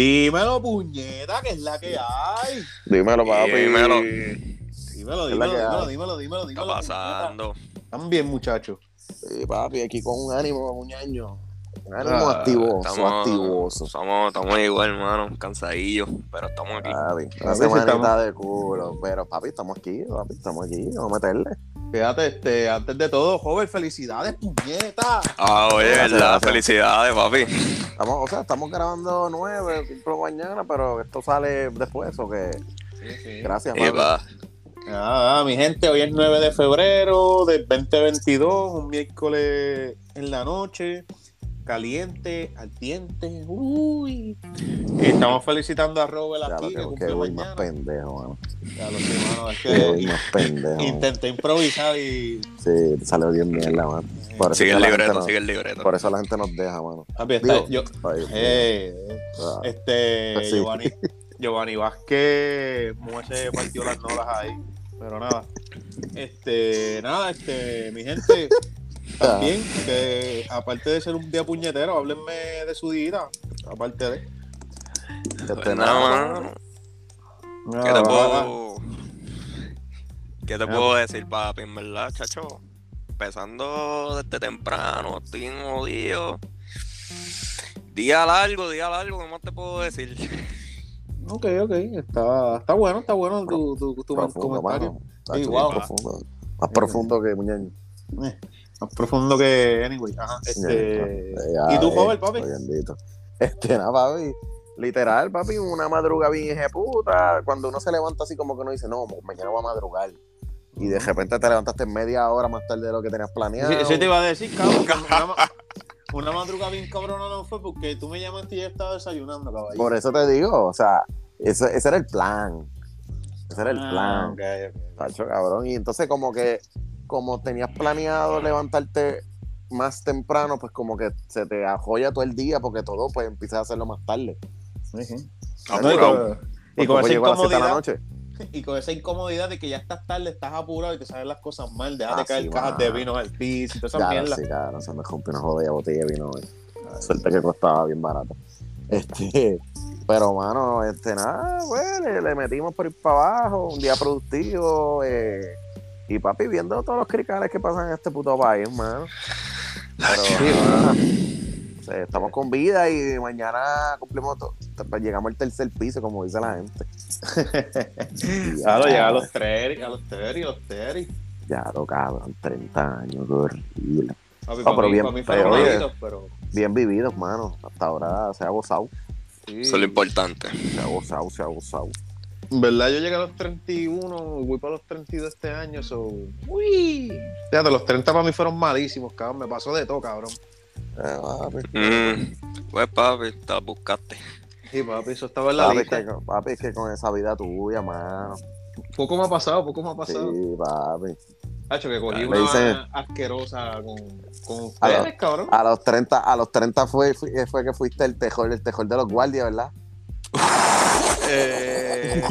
Dímelo, puñeta, que es la que hay. Dímelo, papi. Dímelo. Dímelo, dímelo, dímelo, dímelo, dímelo, ¿Qué dímelo. está pasando? Están bien, muchachos. Sí, papi, aquí con un ánimo, un año. Un ánimo Ah, activoso, Estamos, activoso. estamos, estamos igual, hermano. Cansadillos, pero estamos aquí. Papi, una semanita estamos- de culo. Pero, papi, estamos aquí, papi, estamos aquí. Vamos a meterle. Fíjate, este, antes de todo, joven, felicidades, puñeta. Ah, oye, Gracias, verdad. gracias. Felicidades, papi. Estamos, o sea, estamos grabando nueve, cumplo mañana, pero esto sale después, o que gracias. Ah, mi gente, hoy es 9 de febrero del 2022, un miércoles en la noche, caliente, ardiente. Uy. Y estamos felicitando a Robert Ya lo aquí, que que, voy más pendejo, mano. Ya lo sé, mano, es Que voy que más pendejo. intenté improvisar y. Sí, salió bien mierda, mano. Por Sigue el libreto, sigue el libreto. por eso la gente nos deja, mano. Papi, está- Digo, yo, ay, eh, ah, este, Pues sí. Giovanni, Giovanni Vázquez, se partió las nolas ahí, pero nada. Este, nada, este, mi gente, también, que aparte de ser un día puñetero, háblenme de su día, aparte de. este, nada, nada, mano. ¿Qué Ah, te puedo, ¿Qué te Ah. puedo decir, papi? En verdad, chacho. Empezando desde temprano, estoy en jodido. Día largo, día largo, ¿qué más te puedo decir? Ok, ok, está, está bueno, está bueno tu, tu, tu profundo, comentario. mano. Sí, wow. bien profundo. Más profundo que muñeño. Más profundo que, anyway, ajá, este... Ya, ¿Y tú, joven, papi? bendito. Este, nada, papi. Literal, papi, una madruga bien puta. Cuando uno se levanta así como que uno dice, no, mañana voy a madrugar. Y de repente te levantaste media hora más tarde de lo que tenías planeado. Sí, Eso te iba a decir, cabrón. que Una, una madrugada bien cabrona no fue porque tú me llamaste y yo estaba desayunando, caballo. Por eso te digo, o sea, ese, ese era el plan. Ese era el Ah, plan. ok, ok. Tacho, cabrón. Y entonces como que, como tenías planeado levantarte más temprano, pues como que se te ajoya todo el día porque todo pues empiezas a hacerlo más tarde. Apurado. Y con, esa llegó a las siete de la incomodidad, noche. y con esa incomodidad de que ya estás tarde, estás apurado y te salen las cosas mal, dejas de Ah, caer sí, cajas de vino al piso y todas esas Claro, mierdas. sí, claro, se me rompió una jodida botella de vino hoy. Suerte que costaba bien barato. Este, pero mano, este nada, pues, le, le metimos por ir para abajo, un día productivo, eh, y papi, viendo todos los cricales que pasan en este puto país, mano. Pero, o sea, estamos con vida y mañana cumplimos todo. Llegamos al tercer piso, como dice la gente. Claro, ya, llega a los tres, a los tres y a los tres. Ya, lo cabrón, 30 años, qué horrible. Papi, No, pero mí, bien, pero pero Bien vividos, mano. Hasta ahora se ha gozado. sí. Eso es lo importante. Se ha gozado, se ha gozado. En verdad, yo llegué a los 31, voy para los 32 este año, so... Uy. Fíjate, los 30 para mí fueron malísimos, cabrón. Me pasó de todo, cabrón. Eh, papi, Mm, pues, papi, te la buscaste. Sí, papi, eso estaba en la papi, es lista. que, papi, es que con esa vida tuya, mano. Poco me ha pasado, poco me ha pasado. Sí, papi. Hacho, que cogí una dicen- asquerosa con, con A ustedes, cabrón. A los 30, a los 30 fue, fue, fue que fuiste el tejor, el tejor de los guardias, ¿verdad? Eh...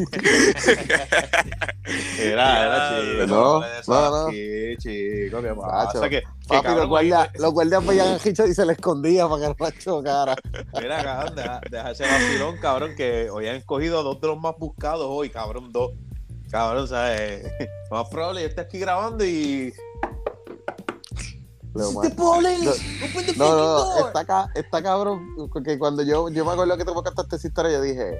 era, era chico. No, no, no. aquí, chico, ¿qué? Hacho, Que, que Papi, cabrón, los guardias, los guardias veían a Hicho y se le escondía para que no la chocara. Mira, cabrón, deja, deja ese vacilón, cabrón, que hoy han escogido a dos de los más buscados hoy, cabrón, dos. Cabrón, ¿sabes? Más probable, yo esté aquí grabando y. Lo ¡Te más- puedo hablar! No, ¡Open the No, está, está cabrón, porque cuando yo, yo me acuerdo que te contaste esta historia, yo dije,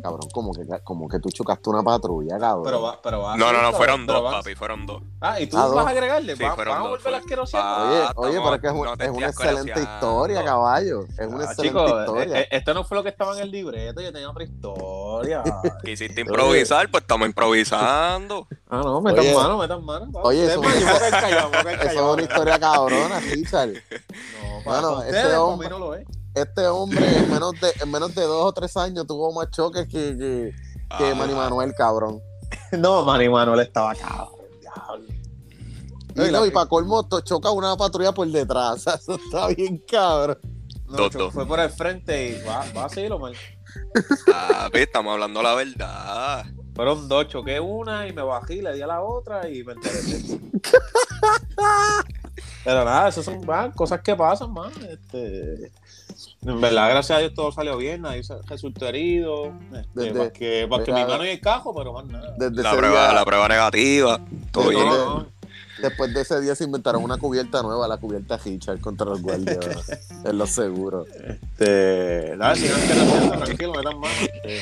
cabrón, como que, como que tú chocaste una patrulla, cabrón. Pero va, pero va. No, no, no, fueron dos, papi, fueron dos. Ah, y tú Ah, vas dos. a agregarle. Sí, va, fueron van a dos, volver a asquerosidad. Ah, Oye, oye, pero es que es, un- no te es una excelente historia, caballo. Es una Ah, excelente chicos, historia. eh, eh, esto no fue lo que estaba en el libreto, yo tenía otra historia. Quisiste improvisar, pues estamos improvisando. ah, no, metan Oye. mano, metan mano. pa. Oye, eso- es una historia cabrona, Richard. No, para Bueno, ustedes, este hombre- no lo es. Este hombre en menos de, en menos de dos o tres años tuvo más choques que, que, que Ah, Manny Manuel, cabrón. No, Manny Manuel estaba cabrón. diablo. Y, no, la- y para colmo, choca una patrulla por detrás. O sea, eso está bien, cabrón. No. Fue por el frente y va, va a seguirlo mal. Papi, estamos hablando la verdad. Fueron dos, choqué una y me bajé y le di a la otra y me enteré. Pero nada, esas son man, cosas que pasan, man. Este, en verdad, gracias a Dios todo salió bien, nadie se resultó herido. Este, Desde- más que, más que mi mano y el cajo, pero más nada. Desde La prueba, día- la prueba negativa. Todo Sí, bien. No, no. Después de ese día se inventaron una cubierta nueva, la cubierta Richard contra los guardias en los seguros. Este, nada, sigan haciendo, tranquilo, me dan más. Este,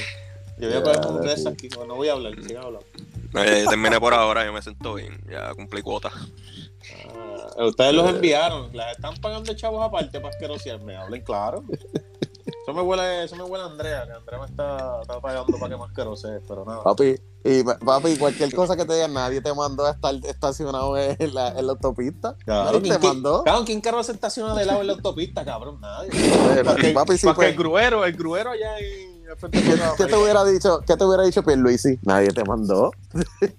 yo voy a poner un tres sí. aquí, no, no voy a hablar, sigan hablando. No, ya- ya terminé por ahora, yo me siento bien. Ya cumplí cuota. Ah, ustedes los enviaron, las están pagando chavos aparte para asquerosearme, hablen claro. Eso me huele, eso me huele a Andrea, que Andrea me está, está pagando para que más asquerose, pero nada. Papi, y papi, cualquier cosa que te digan, nadie te mandó a estar estacionado en la, en la autopista. Cabrón, nadie te ¿quién- mandó. Cabrón, ¿quién carro se estaciona de lado en la autopista, cabrón? Nadie. Eh, papi, sí, para que pues, el gruero, el gruero allá en ¿qué, te hubiera dicho? ¿Qué te hubiera dicho Pierluisi? Nadie te mandó.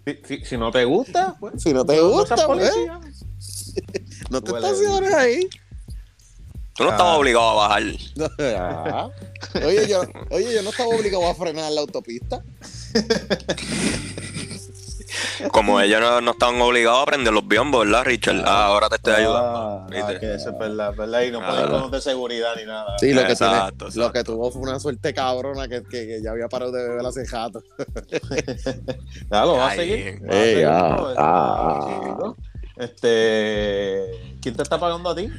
Si, si- si no te gusta, pues. Si no te no gusta, pues, no te estaciones ahí. Tú no Ah. estabas obligado a bajar. Ah. Oye, yo, oye, yo no estaba obligado a frenar en la autopista. Como ellos no, no estaban obligados a prender los biombos, ¿verdad, Richard? Ah, ahora te estoy ayudando. Ah, ah, que eso es verdad, verdad. Y no Ah, de seguridad ni nada. Sí, lo que, Exacto, tiene- lo que tuvo fue una suerte cabrona que, que, que ya había parado de beber hace rato. Ya lo va a seguir. va a seguir, ah. Este, ¿quién te está pagando a ti?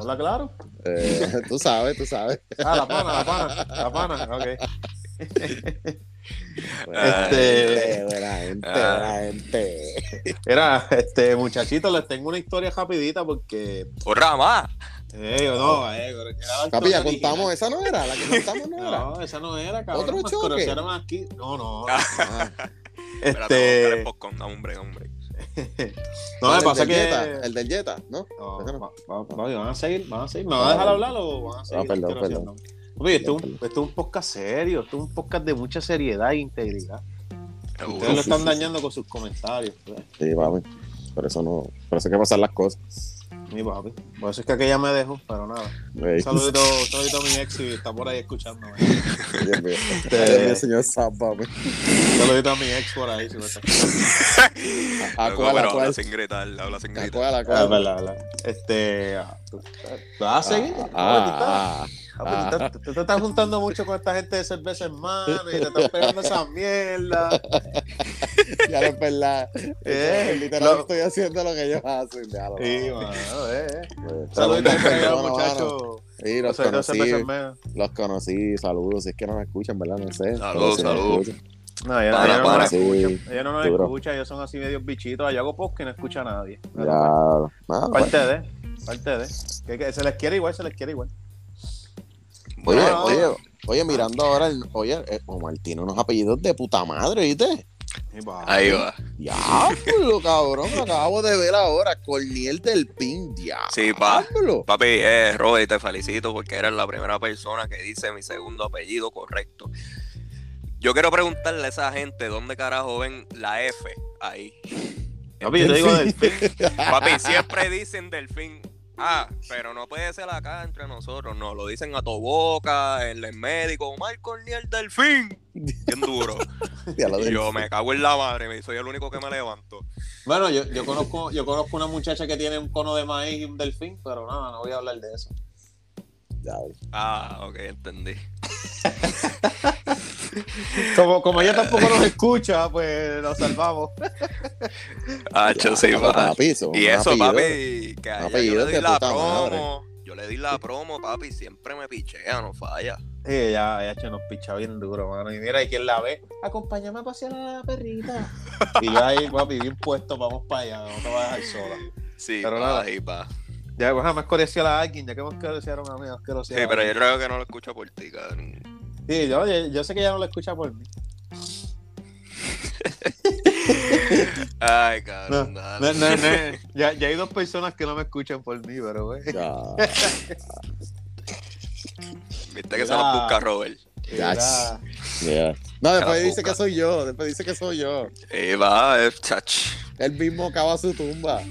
¿Habla claro? Eh, tú sabes, tú sabes. Ah, la pana, la pana, la pana, ok. Ah, Este, buena gente, Ah. buena gente. era, este, muchachitos, les tengo una historia rapidita porque, ¡Hurra, más! eh, no, eh, Papi, ya contamos, original. esa no era, la que contamos no era. No, esa no era, cabrón. ¿Otro choque? conocieron aquí. No, no. Ah, Espérate, Este, este... popcorn, hombre, hombre. no, me pasa que. Jetta, el del Jetta, ¿no? No, no. va- va- va- van a seguir, van a seguir. ¿Me van a dejar hablar o van a seguir? Ah, perdón, asqueroseando? Oye, esto es, un, esto es un podcast serio, esto es un podcast de mucha seriedad e integridad. Seguro. Ustedes lo están dañando con sus comentarios. pues. Sí, papi. Por eso no, por eso hay que pasar las cosas. Mi papi. Por eso es que aquella me dejó, pero nada. Un saludito, un saludito a mi ex y está por ahí escuchándome. Dios mío. Este- Dios mío, señor Sam, papi. Un saludito a mi ex por ahí. Si me está... ¿A Loco, cuál, a pero cuál? habla sin gritar, habla sin ¿A gritar. cuál, a Ah, cuál? verdad, verdad. Este. ah, ¿tú- ¿tú ¿Vas a seguir? Ah, ah, Ah, pues, tú, te, estás juntando mucho con esta gente de cerveza en mano y te estás pegando esa mierda. ya no es verdad. Eh, Literal lo- estoy haciendo lo que ellos hacen. Ya lo Sí, mano, eh. Pues, muchachos. Sí, los de cerveza conocí, los conocí, saludos, si es que no me escuchan, ¿verdad? No sé. Saludos, si saludos. No, ella, Para, ella no nos escucha. Sí, Ella no nos duro. escucha, ellos son así medios bichitos. Yo hago post que no escucha a nadie. Ya, pues. Parte de, parte de. Que, que se les quiere igual, se les quiere igual. Oye, No, no, oye, no. oye, mirando ahora, el, oye, eh, Omar tiene unos apellidos de puta madre, ¿viste? Ahí va. Diablo, cabrón, acabo de ver ahora. Corniel del Pin, diablo. Sí, pa. Papi, eh, Robert, te felicito porque eres la primera persona que dice mi segundo apellido correcto. Yo quiero preguntarle a esa gente dónde carajo ven la F ahí. Papi, yo te digo del Papi, siempre dicen delfín. Ah, pero no puede ser acá entre nosotros, no. Lo dicen a tu boca, el médico, Omar Corniel Delfín. Bien duro. Y yo me cago en la madre, me soy el único que me levanto. Bueno, yo, yo conozco, yo conozco una muchacha que tiene un cono de maíz y un delfín, pero nada, no voy a hablar de eso. Ah, ok, entendí. Como, como ella tampoco nos escucha, pues nos salvamos. Ah, yo sí, papi, Y eso, papi, que a ella yo le di la madre. promo. Yo le di la promo, papi, siempre me pichea, no falla. Sí, ella, ella che, nos picha bien duro, mano. Y mira, y quien la ve, acompáñame a pasear a la perrita. Y yo ahí, papi, bien puesto, vamos para allá, no te vas a dejar sola. Sí, Pero pa, nada. ahí, pa. Ya, pues jamás a alguien, ya que hemos a mí, Sí, pero yo creo que no lo escucho por ti, cabrón. Sí, yo, yo, yo sé que ella no lo escucha por mí. Ay, cabrón, no, dale. no, no. Ya, ya hay dos personas que no me escuchan por mí, pero güey. Ya. Viste que se los busca Robert. Ya, Era- Yeah. No, después dice que soy yo, después dice que soy yo. Eh, va, eh, chach. Él mismo cava su tumba.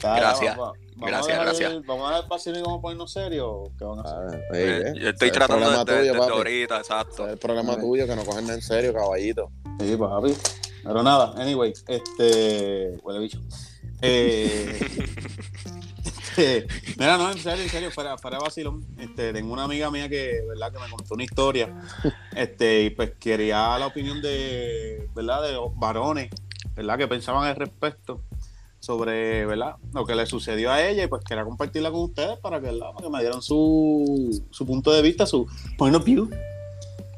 Dale, Gracias. vamos, vamos Gracias, a dejar, gracias. Vamos a dejar pasión y vamos a ponernos serios. ¿Qué van a hacer? Ah, Eh, eh. yo estoy tratando problema desde, tuyo, desde papi. ahorita, exacto. Es el problema Sí. tuyo, que no cogen en serio, caballito. Sí, papi. Pero nada, anyway, este. Huele bicho. Eh, este, mira, no, en serio, en serio, fuera, fuera vacilón. Este, tengo una amiga mía que, ¿verdad? que me contó una historia. Este, y pues quería la opinión de, ¿verdad? de los varones, ¿verdad? que pensaban al respecto sobre ¿verdad? lo que le sucedió a ella y pues quería compartirla con ustedes para que, ¿verdad? para que me dieran su, su punto de vista, su point of view.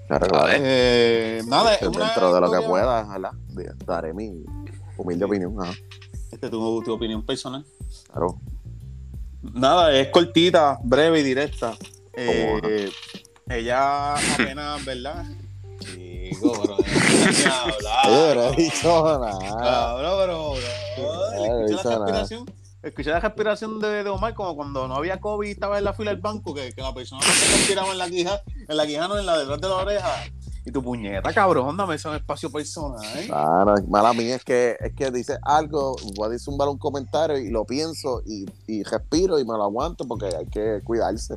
Claro, claro. Eh, nada, es una dentro de lo que pueda, ¿verdad? Daré mi humilde opinión. Ajá. Este, tu, tu opinión personal. Claro. Nada, es cortita, breve y directa. ¿Cómo Eh, ella apenas, ¿verdad? Chico, pero déjame hablar. Oye, pero he dicho nada. Cabrón, pero, la respiración. Escuché la respiración de, de Omar como cuando no había COVID y estaba en la fila del banco, que, que la persona se respiraba en la quija, en la quija, no en la detrás de la oreja. Y tu puñeta, cabrón, dame eso en espacio personal. Ah, no, mala mía es que, es que dice algo, voy a decir un, un comentario y lo pienso y, y respiro y me lo aguanto porque hay que cuidarse.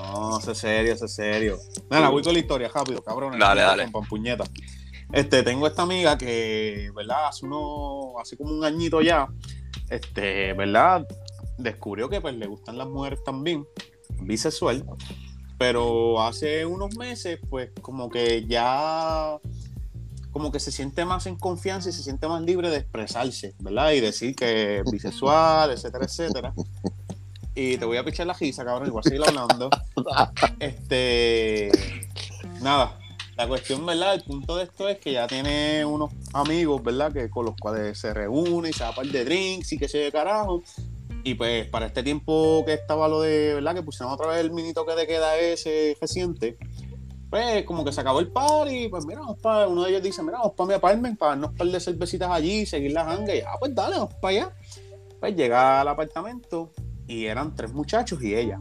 No, sé serio, sé serio. Nada, voy con la historia rápido, cabrón. Dale, dale. Con puñeta. Este, tengo esta amiga que, ¿verdad? Hace uno, hace como un añito ya, este, ¿verdad? Descubrió que pues le gustan las mujeres también, bisexual. Pero hace unos meses, pues, como que ya como que se siente más en confianza y se siente más libre de expresarse, ¿verdad? Y decir que es bisexual, etcétera, etcétera. Y te voy a pichar la risa, cabrón, igual seguir hablando. Este. Nada. La cuestión, ¿verdad? El punto de esto es que ya tiene unos amigos, ¿verdad? Que con los cuales se reúne y se da par de drinks y que se de carajo. Y pues para este tiempo que estaba lo de, ¿verdad? Que pusieron otra vez el mini toque de queda ese reciente. Pues como que se acabó el party, pues mira, vamos para, uno de ellos dice, mira, vamos para mi apartment para darnos un par de cervecitas allí, seguir la hanga y ah, pues dale, vamos para allá. Pues llega al apartamento y eran tres muchachos y ella.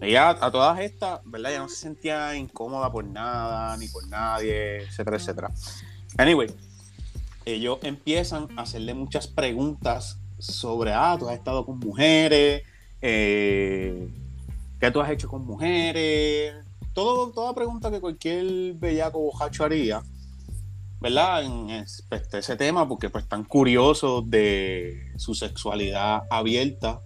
Ella, a todas estas, ¿verdad? Ella no se sentía incómoda por nada, ni por nadie, etcétera, etcétera. Anyway, ellos empiezan a hacerle muchas preguntas sobre, ah, tú has estado con mujeres, eh, ¿qué tú has hecho con mujeres? Todo, toda pregunta que cualquier bellaco bojacho haría, ¿verdad? En a ese tema, porque pues están curiosos de su sexualidad abierta.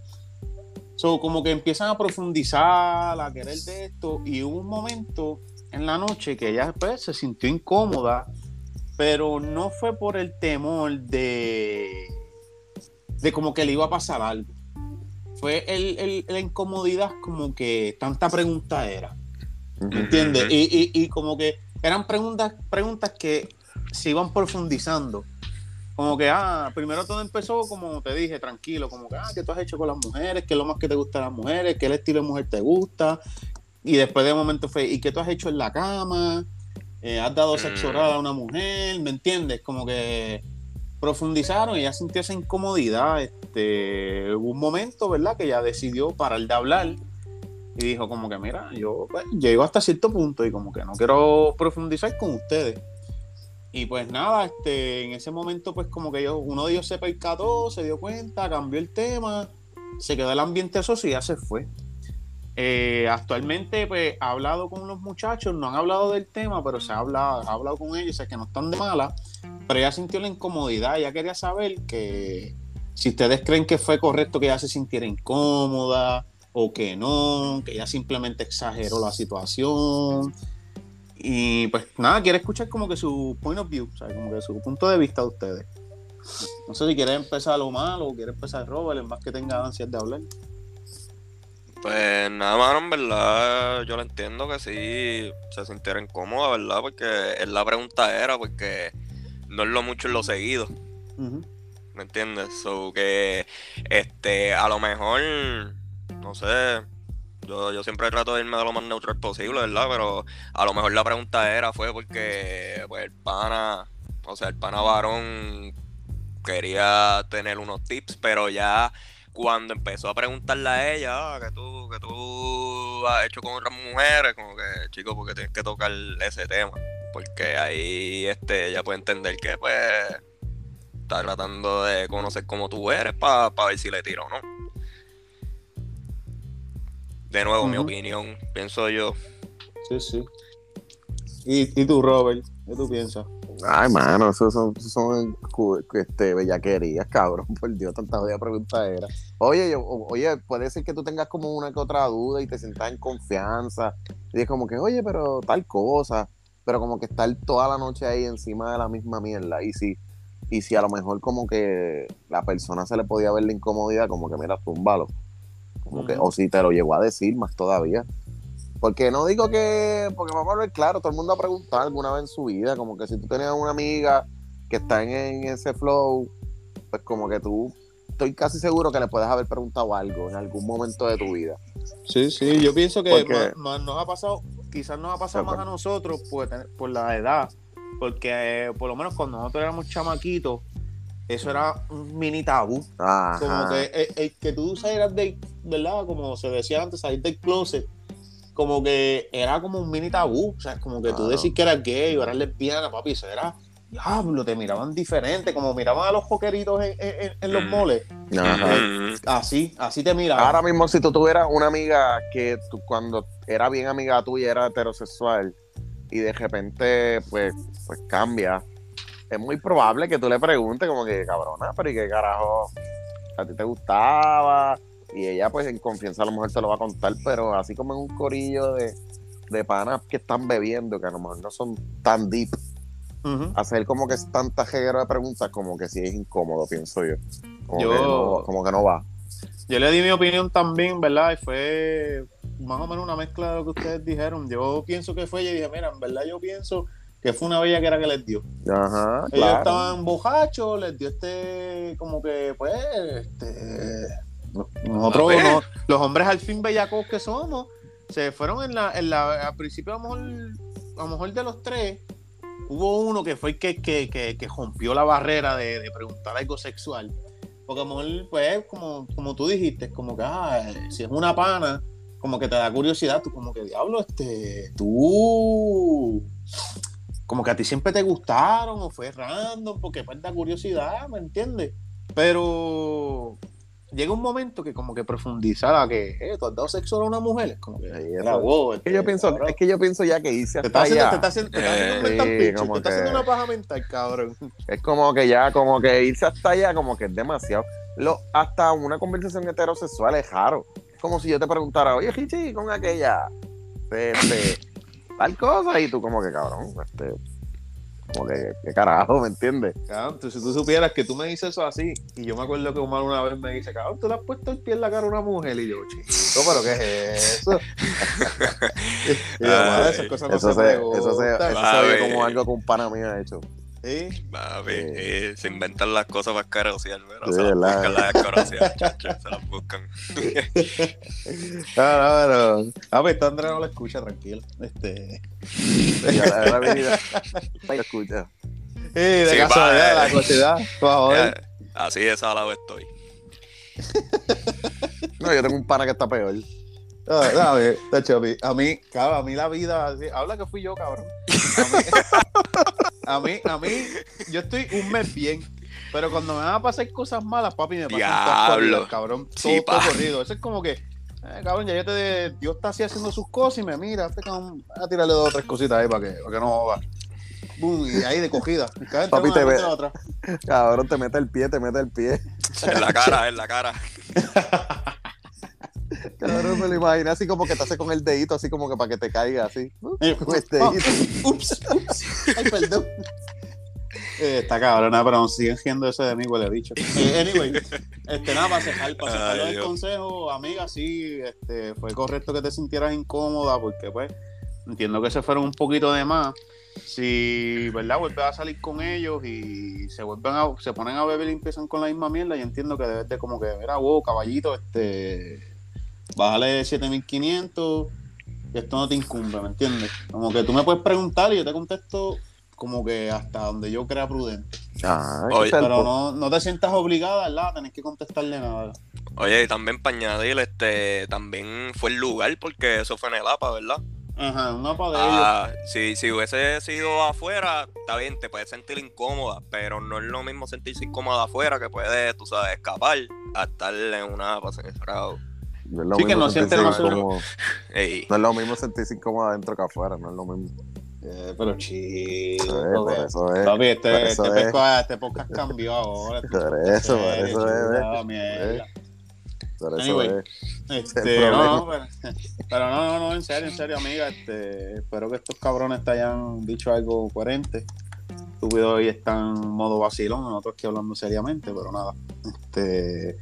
So, como que empiezan a profundizar, a querer de esto, y hubo un momento en la noche que ella pues, se sintió incómoda, pero no fue por el temor de, de como que le iba a pasar algo. Fue el, el- la incomodidad como que tanta pregunta era. ¿Me entiendes? Y, y- y como que eran preguntas, preguntas que se iban profundizando. Como que, ah, primero todo empezó, como te dije, tranquilo, como que, ah, ¿qué tú has hecho con las mujeres? ¿Qué es lo más que te gusta de las mujeres? ¿Qué estilo de mujer te gusta? Y después de momento fue, ¿y qué tú has hecho en la cama? Eh, ¿Has dado sexo Mm. oral a una mujer? ¿Me entiendes? Como que profundizaron y ella sintió esa incomodidad. Este, hubo un momento, ¿verdad? Que ella decidió parar de hablar y dijo como que, mira, yo pues, llego hasta cierto punto y como que no quiero profundizar con ustedes. Y pues nada, este, en ese momento pues como que yo, uno de ellos se percató, se dio cuenta, cambió el tema, se quedó el ambiente socio y ya se fue. Eh, actualmente pues ha hablado con los muchachos, no han hablado del tema, pero se ha hablado, ha hablado con ellos, o sea que no están de mala, pero ella sintió la incomodidad, ella quería saber que si ustedes creen que fue correcto que ella se sintiera incómoda o que no, que ella simplemente exageró la situación. Y pues nada, quiere escuchar como que su point of view, o sea, como que su punto de vista de ustedes. No sé si quiere empezar lo malo o quiere empezar Robert, en más que tenga ansias de hablar. Pues nada, mano, en verdad yo lo entiendo que sí se sintiera incómoda, ¿verdad? Porque la pregunta era, porque no es lo mucho en lo seguido. ¿me entiendes? So que, este, a lo mejor, no sé, yo, yo siempre trato de irme de lo más neutral posible, ¿verdad? Pero a lo mejor la pregunta era, fue porque, pues, el pana, o sea, el pana varón quería tener unos tips, pero ya cuando empezó a preguntarle a ella, ah, que tú, que tú has hecho con otras mujeres, como que, chico, porque tienes que tocar ese tema. Porque ahí este, ella puede entender que pues está tratando de conocer cómo tú eres para ver si le tiro o no. De nuevo, mi Ujú. opinión, pienso yo. Sí, sí. ¿Y, y tú, Robert? ¿Qué tú piensas? Ay, mano, eso son, eso son este, bellaquerías, cabrón. Por Dios, tanta jodida pregunta era. Oye, yo- oye, puede ser que tú tengas como una que otra duda y te sientas en confianza. Y es como que, oye, pero tal cosa. Pero como que estar toda la noche ahí encima de la misma mierda. Y si, y si a lo mejor como que la persona se le podía ver la incomodidad, como que mira, túmbalo. Como que, o si te lo llegó a decir más todavía. Porque no digo que, porque vamos a ver claro, todo el mundo ha preguntado alguna vez en su vida, como que si tú tenías una amiga que está en, en ese flow, pues como que tú, estoy casi seguro que le puedes haber preguntado algo en algún momento de tu vida. Sí, sí, yo pienso que más, más nos ha pasado, quizás nos ha pasado más a nosotros por, por la edad, porque eh, por lo menos cuando nosotros éramos chamaquitos, eso era un mini tabú. Ajá. Como que, eh, eh, que tú salieras de, ¿verdad? Como se decía antes, salir del closet, como que era como un mini tabú. O sea, como que tú decís que eras gay o eras lesbiana, papi, eso era, diablo, te miraban diferente, como miraban a los joqueritos en, en- en- en los Mm. moles. Ajá. Mm, Así, así te miraban. Ahora mismo, si tú tuvieras una amiga que tú, cuando era bien amiga tuya era heterosexual y de repente, pues, pues cambia, es muy probable que tú le preguntes como que, cabrona, pero ¿y qué carajo a ti te gustaba? Y ella, pues, en confianza a lo mejor te lo va a contar, pero así como en un corillo de, de panas que están bebiendo, que a lo mejor no son tan deep, hacer como que es tanta jeguero de preguntas como que sí es incómodo, pienso yo. Como, Yo- Que, no, como que no va. Yo le di mi opinión también, ¿verdad? Y fue más o menos una mezcla de lo que ustedes dijeron. Yo pienso que fue, yo dije, mira, en verdad yo pienso que fue una bella que era que les dio. Ajá, Ellos claro. estaban bojachos, les dio este, como que, pues, este, nosotros, no- los hombres al fin bellacos que somos, se fueron en la, en la, al principio a lo mejor, a lo mejor de los tres, hubo uno que fue el que, que, que, que rompió la barrera de, de preguntar algo sexual. Porque a lo mejor, pues, como, como tú dijiste, como que, ah, si es una pana, como que te da curiosidad, tú como que, diablo, este, tú, como que a ti siempre te gustaron o fue random, porque pues da curiosidad, ¿me entiendes? Pero llega un momento que como que profundizar a que, eh, tú has dado sexo a una mujer, es como que, era wow, Es que yo pienso, es que yo pienso ya que te hasta te está haciendo, una paja mental, cabrón. Es como que ya, como que irse hasta allá, como que es demasiado. Lo, hasta una conversación heterosexual es raro. Es como si yo te preguntara, oye, Hichi, con aquella, este, tal cosa, y tú como que, cabrón, este, como que, qué carajo, ¿me entiendes? Cabrón, tú- si tú supieras que tú me dices eso así, y yo me acuerdo que Omar una vez me dice, cabrón, tú le has puesto el pie en la cara a una mujer, y yo, chico, pero ¿qué es eso? y yo, esas cosas no Eso se, se, eso se, preguntan". eso se ve como algo que un pana mío ha hecho. Eh, se inventan las cosas para pero Sí, se las ¿verdad? buscan las escarosear, chacho, se las buscan. Ah, no, no. Ah, pues esta Andrea no lo escucha, tranquilo. Este. Y a la- a la escucha. Sí, de Sí, casualidad, va, la casualidad. Por favor. Así de salado estoy. No, yo tengo un pana que está peor. No, a ver, tacho, a mí, a mí, cabrón, a mí la vida, habla que fui yo, cabrón. A mí, a mí, a mí, yo estoy un mes bien, pero cuando me van a pasar cosas malas, papi, me pasan corridas, cabrón, todo, Sí, todo corrido. Eso es como que, eh, cabrón, ya yo te, Dios está así haciendo sus cosas y me mira, este cabrón, a tirarle dos o tres cositas ahí para que, para que no joda. Boom, y ahí de cogida. Papi, te otra. Cabrón, te mete el pie, te mete el pie. En la cara, en la cara. Cabrón, me lo imagino así como que te hace con el dedito, así como que para que te caiga, así. Eh, Con el oh, dedito. ups, ups, ay, perdón. Eh, está cabrona, pero siguen siendo ese de mí, huele bicho. Eh, anyway, este, nada, para cejar, para cejar Ay, el Dios. consejo, amiga, sí, este, fue correcto que te sintieras incómoda, porque pues, entiendo que se fueron un poquito de más. Si, ¿verdad? Vuelves a salir con ellos y se vuelven a, se ponen a beber y empiezan con la misma mierda, yo entiendo que debes de como que, mira, wow, caballito, este, bájale 7500, que esto no te incumbe, ¿me entiendes? Como que tú me puedes preguntar y yo te contesto como que hasta donde yo crea prudente. Ah, Oye, Pero no, no te sientas obligada, ¿verdad? Tenés que contestarle nada. Oye, y también para añadir, este, también fue el lugar, porque eso fue en el APA, ¿verdad? Ajá, un mapa de ellos. Ah, si, si hubiese sido afuera, está bien, te puedes sentir incómoda, pero no es lo mismo sentirse incómoda afuera que puedes, tú sabes, escapar a estar en una APA cerrado. No es lo Sí, que mismo no siente sentirse demasiado. incómodo. Ey, No es lo mismo sentirse incómodo adentro que afuera, no es lo mismo. Eh, pero chido. Eso es. Papi, este, eso este, es. este podcast cambió ahora. Por eso, por eso es. Por eso Anyway. es. Este, el no, no, pero, pero no, no, no, en serio, en serio, amiga. Este, espero que estos cabrones te hayan dicho algo coherente. Estúpido hoy están en modo vacilón, nosotros aquí hablando seriamente, pero nada. Este,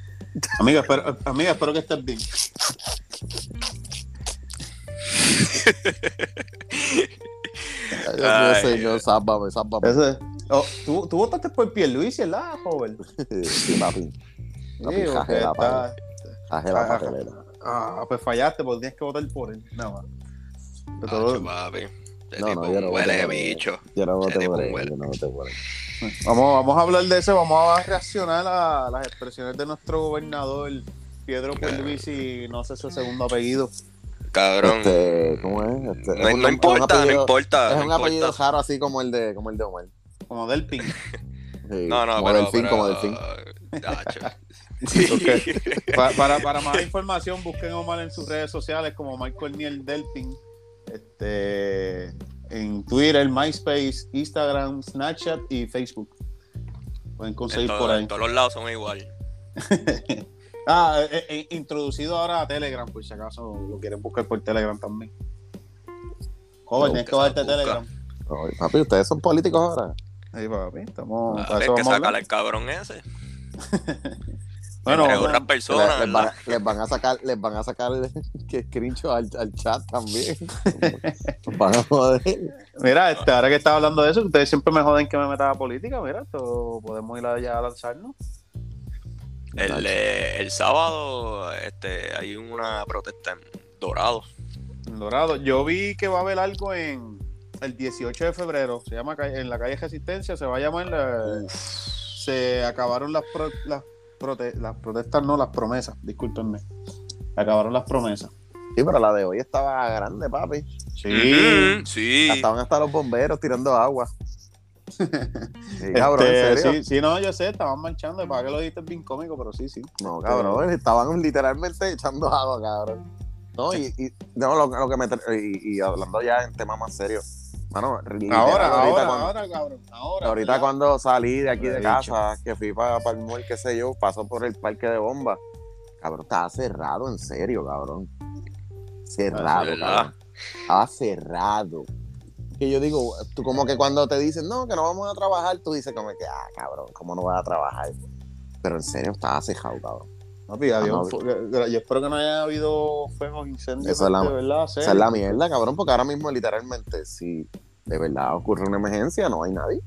amiga, espero, amiga, espero que estés bien. Ay, Dios mío, Ay, señor, sábame, sábame. Ese- oh, ¿tú, tú votaste por Pierluisi, ¿verdad, joven? Sí, papi. Papi, Sí, jaje porque la está- Jaje la Ah, papelera. Ah, pues fallaste, porque tienes que votar por él. Nada más. Pero todo- Este No, tipo no, yo no huele bicho. Yo no voté por él, yo no voté por él. Vamos, vamos a hablar de eso, vamos a reaccionar a las expresiones de nuestro gobernador Pedro Pierluisi, no sé su segundo apellido. Cabrón. Este, ¿cómo es? Este, no, es un- no es un importa, no importa. Es no un apellido raro así como el de, como el de Omar. Como Delpin. Sí, No, no, como pero, delfín, pero- como delfín. Para, para más información, busquen a Omar en sus redes sociales como Michael Niel Delpin. Este, en Twitter, MySpace, Instagram, Snapchat y Facebook. Pueden En, conseguir todo- por ahí. en todos los lados son igual. Ah, eh, eh, introducido ahora a Telegram, por si acaso lo quieren buscar por Telegram también. Joven, tienes que bajarte. Telegram. Ay, papi, ustedes son políticos ahora. Ahí, papi, estamos. Ah, para Hay eso que vamos sacar al cabrón ese. Bueno, Entre otras Les, personas. les van, ¿verdad? les van a sacar, les van a sacar que screenshot al, al chat también. Van a joder. Mira, este, ahora que estaba hablando de eso, ustedes siempre me joden que me meta a política. Mira, esto podemos ir allá a lanzarnos. El, eh, el sábado este, hay una protesta en Dorado. En Dorado. Yo vi que va a haber algo en el 18 de febrero. Se llama en la calle Resistencia. Se va a llamar. la- se acabaron las, pro- las, prote- las protestas, no, las promesas. Discúlpenme. Acabaron las promesas. Sí, pero la de hoy estaba grande, papi. Sí. Ujú, sí. Estaban hasta los bomberos tirando agua. Sí, cabrón, Este, ¿en serio? sí, sí, no, yo sé, estaban marchando. Para que lo dijiste bien cómico, pero sí, sí. No, cabrón, estaban literalmente echando agua, cabrón. No, y, y no, lo, lo que me. Y, y hablando ya en temas más serios. Mano, literal, Ahora, ahorita ahora, cuando, ahora, cabrón. Ahora. ahorita cuando salí de aquí de casa, que fui para, el mall, qué sé yo, paso por el parque de bombas. Cabrón, estaba cerrado, en serio, cabrón. Cerrado, ¿verdad? cabrón. Estaba cerrado. Que yo digo, tú como que cuando te dicen, no, que no vamos a trabajar, tú dices como que, ah, cabrón, ¿cómo no vas a trabajar? Pero en serio, estaba cejado, cabrón. Papi, adiós. Ah, Yo espero que no haya habido fuegos, incendios. Eso es la- de verdad, Esa es la mierda, cabrón, porque ahora mismo literalmente, si de verdad ocurre una emergencia, no hay nadie.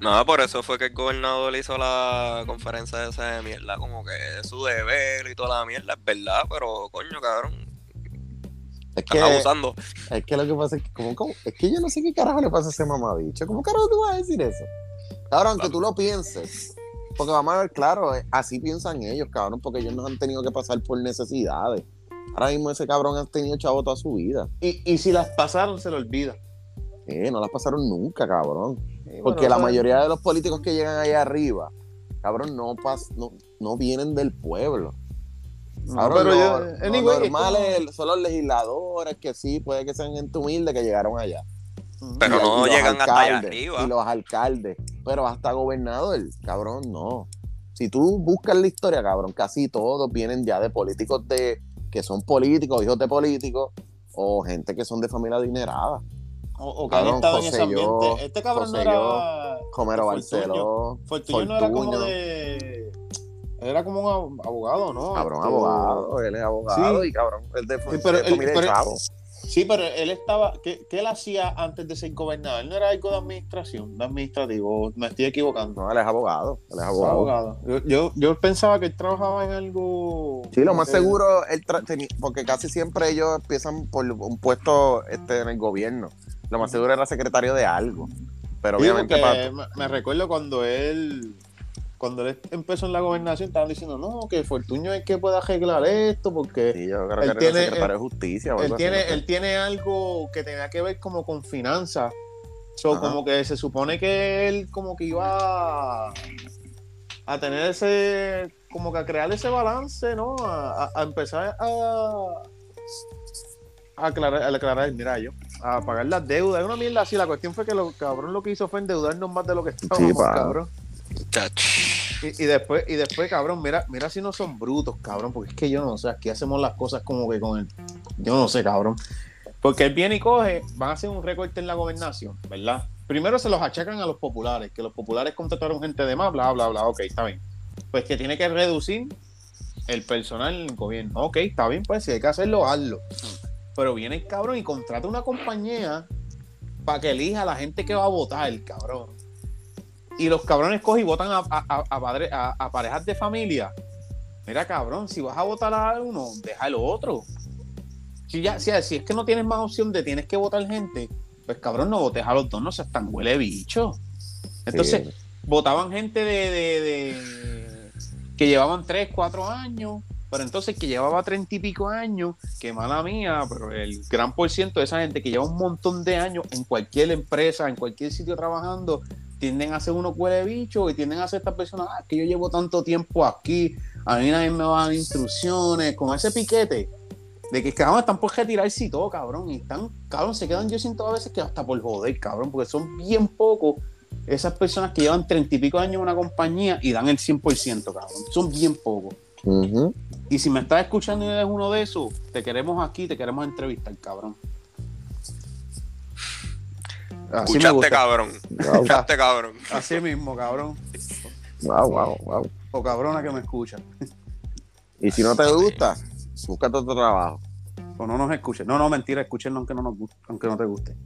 No, por eso fue que el gobernador hizo la conferencia esa de mierda, como que es su deber y toda la mierda, es verdad, pero coño, cabrón, Es que, están abusando. es que lo que pasa es que, como, como- es que yo no sé qué carajo le pasa a ese mamabicho. ¿Cómo carajo tú vas a decir eso? Cabrón, aunque tú lo pienses. Porque vamos a ver, claro, eh, así piensan ellos, cabrón, porque ellos no han tenido que pasar por necesidades. Ahora mismo ese cabrón ha tenido chavo toda su vida. Y, y si las pasaron, se lo olvida. Eh, no las pasaron nunca, cabrón. Porque bueno, la mayoría de los políticos que llegan ahí arriba, cabrón, no, pas, no, no vienen del pueblo. No, Cabrón, pero lo- yo, lo anyway, es normal como- es- son los legisladores que sí, puede que sean gente humilde que llegaron allá. Pero Y- no y llegan hasta allá arriba. Y los alcaldes. Pero hasta gobernador, cabrón, no. Si tú buscas la historia, cabrón, casi todos vienen ya de políticos de que son políticos, hijos de políticos, o gente que son de familia adinerada. O, o que han estado en ese José Yo, ambiente. Este cabrón José no era. Comero. Barceló, Fortuño no era como de. Era como un ab- abogado, ¿no? cabrón, Este, abogado, él es abogado Sí. y cabrón, él de, Sí, pero de él- familia de pero- chavo. Sí, pero él estaba. ¿qué, ¿Qué él hacía antes de ser gobernador? ¿Él no era algo de administración? De administrativo. Me estoy equivocando. No, él es abogado, él es abogado. Abogado. Yo, yo, yo pensaba que él trabajaba en algo. Sí, lo más seguro, él porque casi siempre ellos empiezan por un puesto este, en el gobierno. Lo más seguro era secretario de algo. Pero Sí, obviamente porque para... me, me recuerdo cuando él cuando él empezó en la gobernación estaban diciendo no que Fortuño es que puede arreglar esto porque Sí, yo creo él que tiene- secretario de justicia. o él algo así, tiene no sé. él tiene algo que tenía que ver como con finanzas so, como que se supone que él como que iba a, a tener ese como que a crear ese balance no a, a- a empezar a aclarar, a aclarar mira yo a pagar las deudas. Es una mierda así. La cuestión fue que lo cabrón lo que hizo fue endeudarnos más de lo que estábamos, cabrón. Y, después, y después, cabrón, mira, mira si no son brutos, cabrón, porque es que yo no sé, aquí hacemos las cosas como que con el. Yo no sé, cabrón. Porque él viene y coge, van a hacer un recorte en la gobernación, ¿verdad? Primero se los achacan a los populares, que los populares contrataron gente de más, bla, bla, bla, ok, está bien. Pues que tiene que reducir el personal en el gobierno. Ok, está bien, pues si hay que hacerlo, hazlo. Pero viene el cabrón y contrata una compañía para que elija a la gente que va a votar, cabrón. Y los cabrones cogen y votan a, a- a- a padre- a- a parejas de familia. Mira, cabrón, si vas a votar a uno, deja el otro. Si, ya, si, si es que no tienes más opción de tienes que votar gente, pues cabrón, no votes a los dos, no seas tan huele bicho. Entonces, Sí. votaban gente de, de- de- que llevaban 3, 4 años, pero entonces que llevaba 30 y pico años, que mala mía, pero el gran por ciento de esa gente que lleva un montón de años en cualquier empresa, en cualquier sitio trabajando, tienden a ser unos huele bicho y tienden a ser estas personas, ah, que yo llevo tanto tiempo aquí, a mí nadie me va a dar instrucciones, con ese piquete. De que cabrón están por retirarse y todo, cabrón. Y están, cabrón, se quedan, yo siento a veces que hasta por joder, cabrón, porque son bien pocos esas personas que llevan treinta y pico años en una compañía y dan el 100%, cabrón. Son bien pocos. Y si me estás escuchando y eres uno de esos, te queremos aquí, te queremos entrevistar, cabrón. Así me Escuchaste, gusta. cabrón. Wow, Escuchaste, cabrón. Así mismo, cabrón. wow, wow, wow. O cabrona que me escucha. Y si no te gusta, búscate otro trabajo. O no nos escuche. No, no, mentira, escúchenlo aunque no, nos guste, aunque no te guste.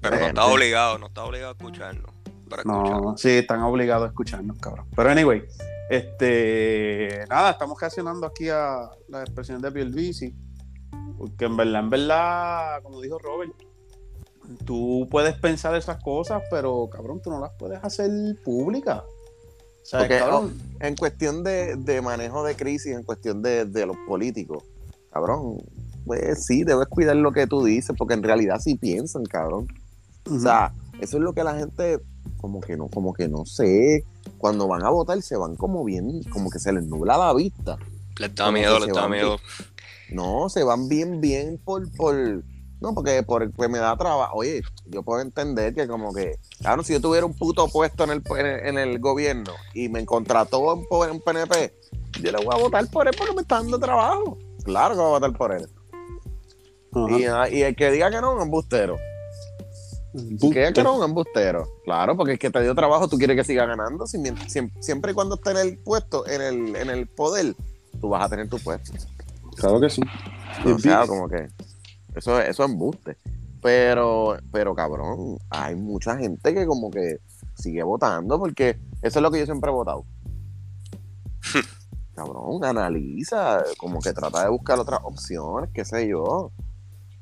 Pero no está obligado, no está obligado a escucharnos. Para No, sí, están obligados a escucharnos, cabrón. Pero anyway, este, nada, estamos reaccionando aquí a las expresiones de Pierluisi, porque en verdad, en verdad, como dijo Robert, tú puedes pensar esas cosas, pero cabrón, tú no las puedes hacer públicas. O sea, Porque, cabrón, En cuestión de, de manejo de crisis, en cuestión de, de los políticos, cabrón, pues sí, debes cuidar lo que tú dices, porque en realidad sí piensan, cabrón. O sea, eso es lo que la gente, como que no, como que no sé, cuando van a votar se van como bien, como que se les nubla la vista. Les da miedo, les da miedo. No, se van bien, bien por, por, no, porque por, pues me da trabajo. Oye, yo puedo entender que como que, claro, si yo tuviera un puto puesto en el, en el, en el gobierno y me contrató po- en PNP, yo le voy a votar por él porque me está dando trabajo. Claro que voy a votar por él. Y, ah, y el que diga que no, un embustero. El que diga que no, un embustero. Claro, porque el que te dio trabajo, tú quieres que siga ganando. Siempre, y cuando esté en el puesto, en el, en el poder, tú vas a tener tu puesto. Claro que sí. O sea, como que eso, eso es embuste. Pero, pero cabrón, hay mucha gente que como que sigue votando porque eso es lo que yo siempre he votado. cabrón, analiza, como que trata de buscar otras opciones, qué sé yo.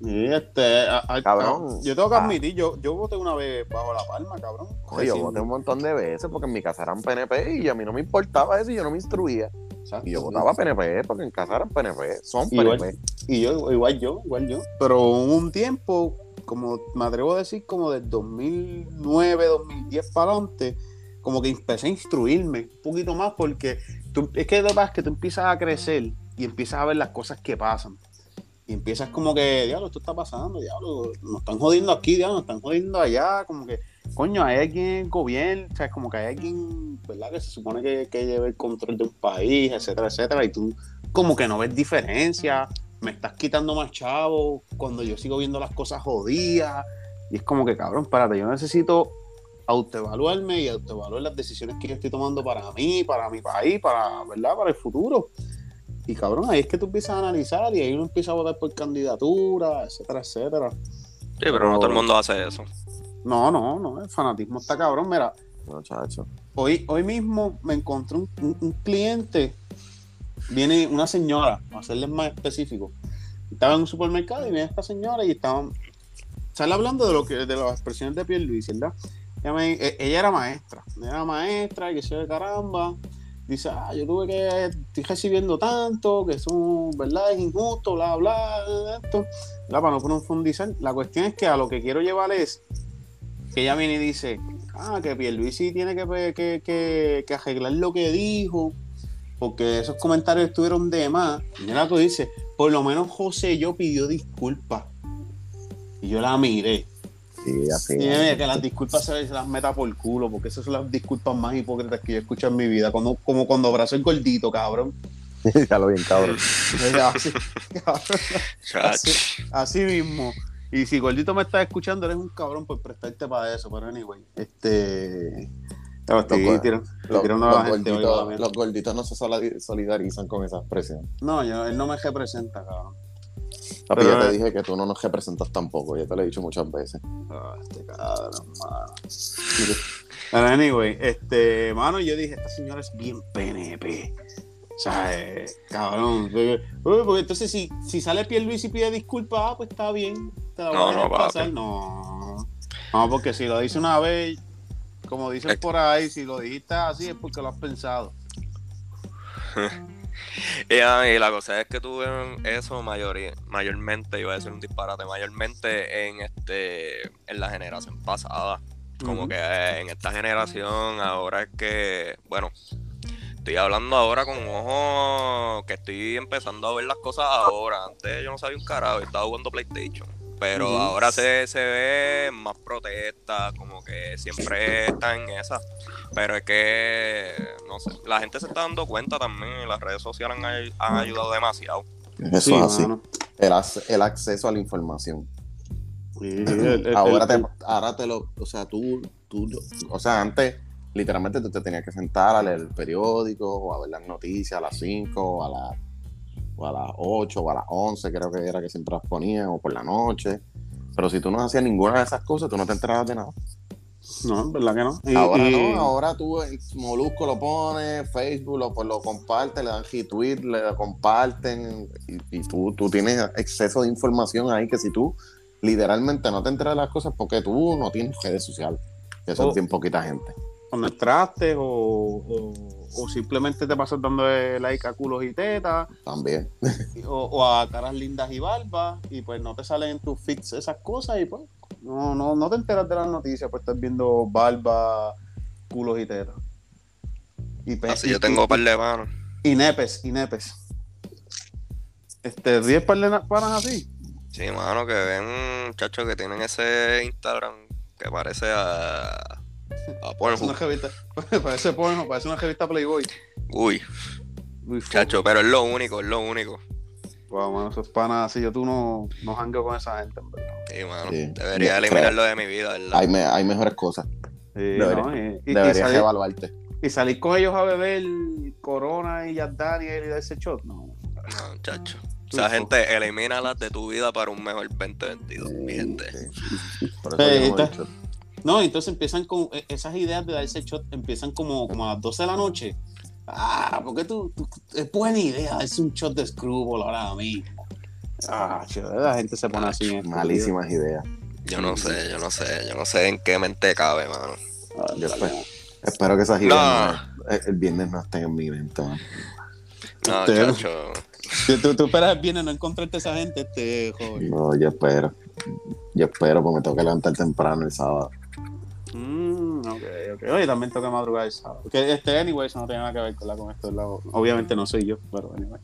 Sí, este, a- a- Cabrón. yo tengo que Ah. admitir, yo, yo voté una vez bajo la palma, cabrón. Oye, yo voté un montón de veces porque en mi casa eran PNP y a mí no me importaba eso y yo no me instruía. Exacto. Y yo votaba PNP porque en casa eran PNP, son Igual. PNP. Y yo, igual yo, igual yo. Pero un tiempo, como me atrevo a decir, como del 2009, 2010 para adelante, como que empecé a instruirme un poquito más porque tú, es que lo que pasa es que tú empiezas a crecer y empiezas a ver las cosas que pasan. Y empiezas como que, diablo, esto está pasando, diablo, nos están jodiendo aquí, diablo, nos están jodiendo allá, como que, coño, hay alguien gobierno, o sea, como que hay alguien, ¿verdad? Que se supone que, que lleva el control de un país, etcétera, etcétera, y tú como que no ves diferencia, me estás quitando más chavo cuando yo sigo viendo las cosas jodidas, y es como que, cabrón, espérate, yo necesito autoevaluarme y autoevaluar las decisiones que yo estoy tomando para mí, para mi país, para, ¿verdad? Para el futuro. Y cabrón, ahí es que tú empiezas a analizar y ahí uno empieza a votar por candidatura, etcétera, etcétera. Sí, pero no todo el mundo hace eso. No, no, no, el fanatismo está cabrón. Mira, Muchacho. hoy, hoy mismo me encontré un, un- un cliente, viene una señora, a serles más específico. Estaba en un supermercado y viene esta señora y estaban, sale hablando de lo que, de las expresiones de Pierluisi, ¿verdad? Ella, me- e- ella era maestra, ella era maestra y que se de caramba. Dice, ah, yo tuve que, estoy recibiendo tanto, que eso, ¿verdad? Es injusto, bla, bla, esto. ¿Verdad? Para no profundizar. La cuestión es que a lo que quiero llevar es que ella viene y dice, ah, que Pierluisi tiene que, que, que, que arreglar lo que dijo, porque esos comentarios estuvieron de más. Y mira, tú dices, por lo menos José yo pidió disculpas. Y yo la miré. Sí, así. Y mira, que las disculpas se las meta por culo, porque esas son las disculpas más hipócritas que yo he escuchado en mi vida. Cuando, como cuando abrazo el gordito, cabrón. ya lo bien, cabrón. Así, cabrón. Chacho. Así, así mismo. Y si gordito me estás escuchando, eres un cabrón por prestarte para eso. Pero anyway, este. No, estoy Loco, tirando- Los, tirando a la los gente, gorditos, oiga, los gorditos no se solid- solidarizan con esa expresión. No, yo, él no me representa, cabrón. Papi, Pero- ya te dije que tú no nos representas tampoco, ya te lo he dicho muchas veces. Ah, este cabrón, mano. Pero anyway, este, mano, yo dije, esta señora es bien PNP. O sea, eh, cabrón. Porque, uy, porque entonces si, si sale Pierluisi y pide disculpas, ah, pues está bien. Te la No, no, pasar. No. No, porque si lo dice una vez, como dicen por ahí, si lo dijiste así es porque lo has pensado. Y, ah, y la cosa es que tuve eso mayoría, mayormente, iba a decir un disparate, mayormente en este en la generación pasada. Como que eh, en esta generación ahora es que, bueno, estoy hablando ahora con ojos que estoy empezando a ver las cosas ahora. Antes yo no sabía un carajo, estaba jugando PlayStation. Pero ahora se, se ve más protestas, como que siempre están en esa. Pero es que, no sé, la gente se está dando cuenta también, y las redes sociales han, han ayudado demasiado. Eso Sí, es así. mano. El, el acceso a la información. Sí, el- el- ahora, el- te, ahora te lo, o sea, tú, tú, o sea, antes literalmente tú te tenías que sentar a leer el periódico o a ver las noticias a las 5 o a las o a las 8 o a las 11 creo que era que siempre las ponían o por la noche. Pero si tú no hacías ninguna de esas cosas, tú no te enterabas de nada. No, en verdad que no. Y- ahora y- no, ahora tú el Molusco lo pones, Facebook lo, pues, lo comparte, le dan retweet, le comparten y, y tú, tú tienes exceso de información ahí que si tú literalmente no te enteras de las cosas porque tú no tienes redes sociales. Que es bien poquita gente. cuando entraste o, o, o simplemente te pasas dando like a culos y tetas También. o, o a caras lindas y barbas y pues no te salen en tus feeds esas cosas y pues no, no, no te enteras de las noticias pues estás viendo barba, culos y tetas. Y, pe- Así y- yo tengo y- un par de manos. y nepes, y nepes. Este, 10 par de na- panas así. Sí, mano, que ven muchachos que tienen ese Instagram que parece a, a Parece una Pornhub. revista, parece porno, parece una revista Playboy. Uy, fuck. chacho, pero es lo único, es lo único. Wow, mano, esos panas así, yo tú no, no con esa gente, en verdad. Sí, mano. Sí. Debería eliminarlo de mi vida, ¿verdad? Hay, me- hay mejores cosas. Sí, Debería- ¿no? Y, y- y Deberías salir, evaluarte. y salir con ellos a beber Corona y Jack Daniel y darse shot, no. No, chacho. Tú, Esa tú. gente, elimínalas de tu vida para un mejor 2022, mi gente. Sí. Por eso yo no entonces empiezan con e- esas ideas de darse shot, empiezan como, como a las 12 de la noche. Ah, porque tú, tú- es buena idea darse un shot de Screwball ahora mismo. Ah, chido, la gente se pone así. en este Malísimas ideas. Yo no sé, yo no sé, yo no sé en qué mente cabe, mano. Ah, Yo espero, espero que esas ideas No. no- el- el viernes no estén en mi mente. man. No, Usted- chacho. Tú, tú, tú esperas el viernes no encontrarte esa gente, este joven. No, yo espero. Yo espero porque me tengo que levantar temprano el sábado. Mm, ok, ok. Oye, también tengo que madrugar el sábado. Que este, anyway, eso no tiene nada que ver con, la, con esto. la- obviamente no soy yo, pero anyway.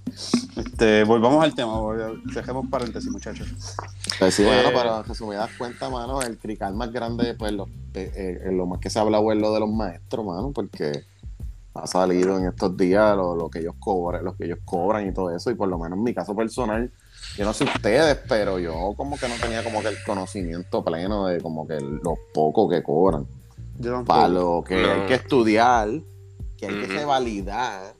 Este, volvamos al tema. Dejemos paréntesis, muchachos. Pues sí, Eh. bueno, para resumidas cuentas, mano, el crical más grande, pues lo, eh, eh, lo más que se ha hablado es lo de los maestros, mano, porque ha salido en estos días lo, lo que ellos cobran, lo que ellos cobran y todo eso, y por lo menos en mi caso personal, yo no sé ustedes, pero yo como que no tenía como que el conocimiento pleno de como que lo poco que cobran. Yo. Para lo que No. hay que estudiar, que hay que Ujú. revalidar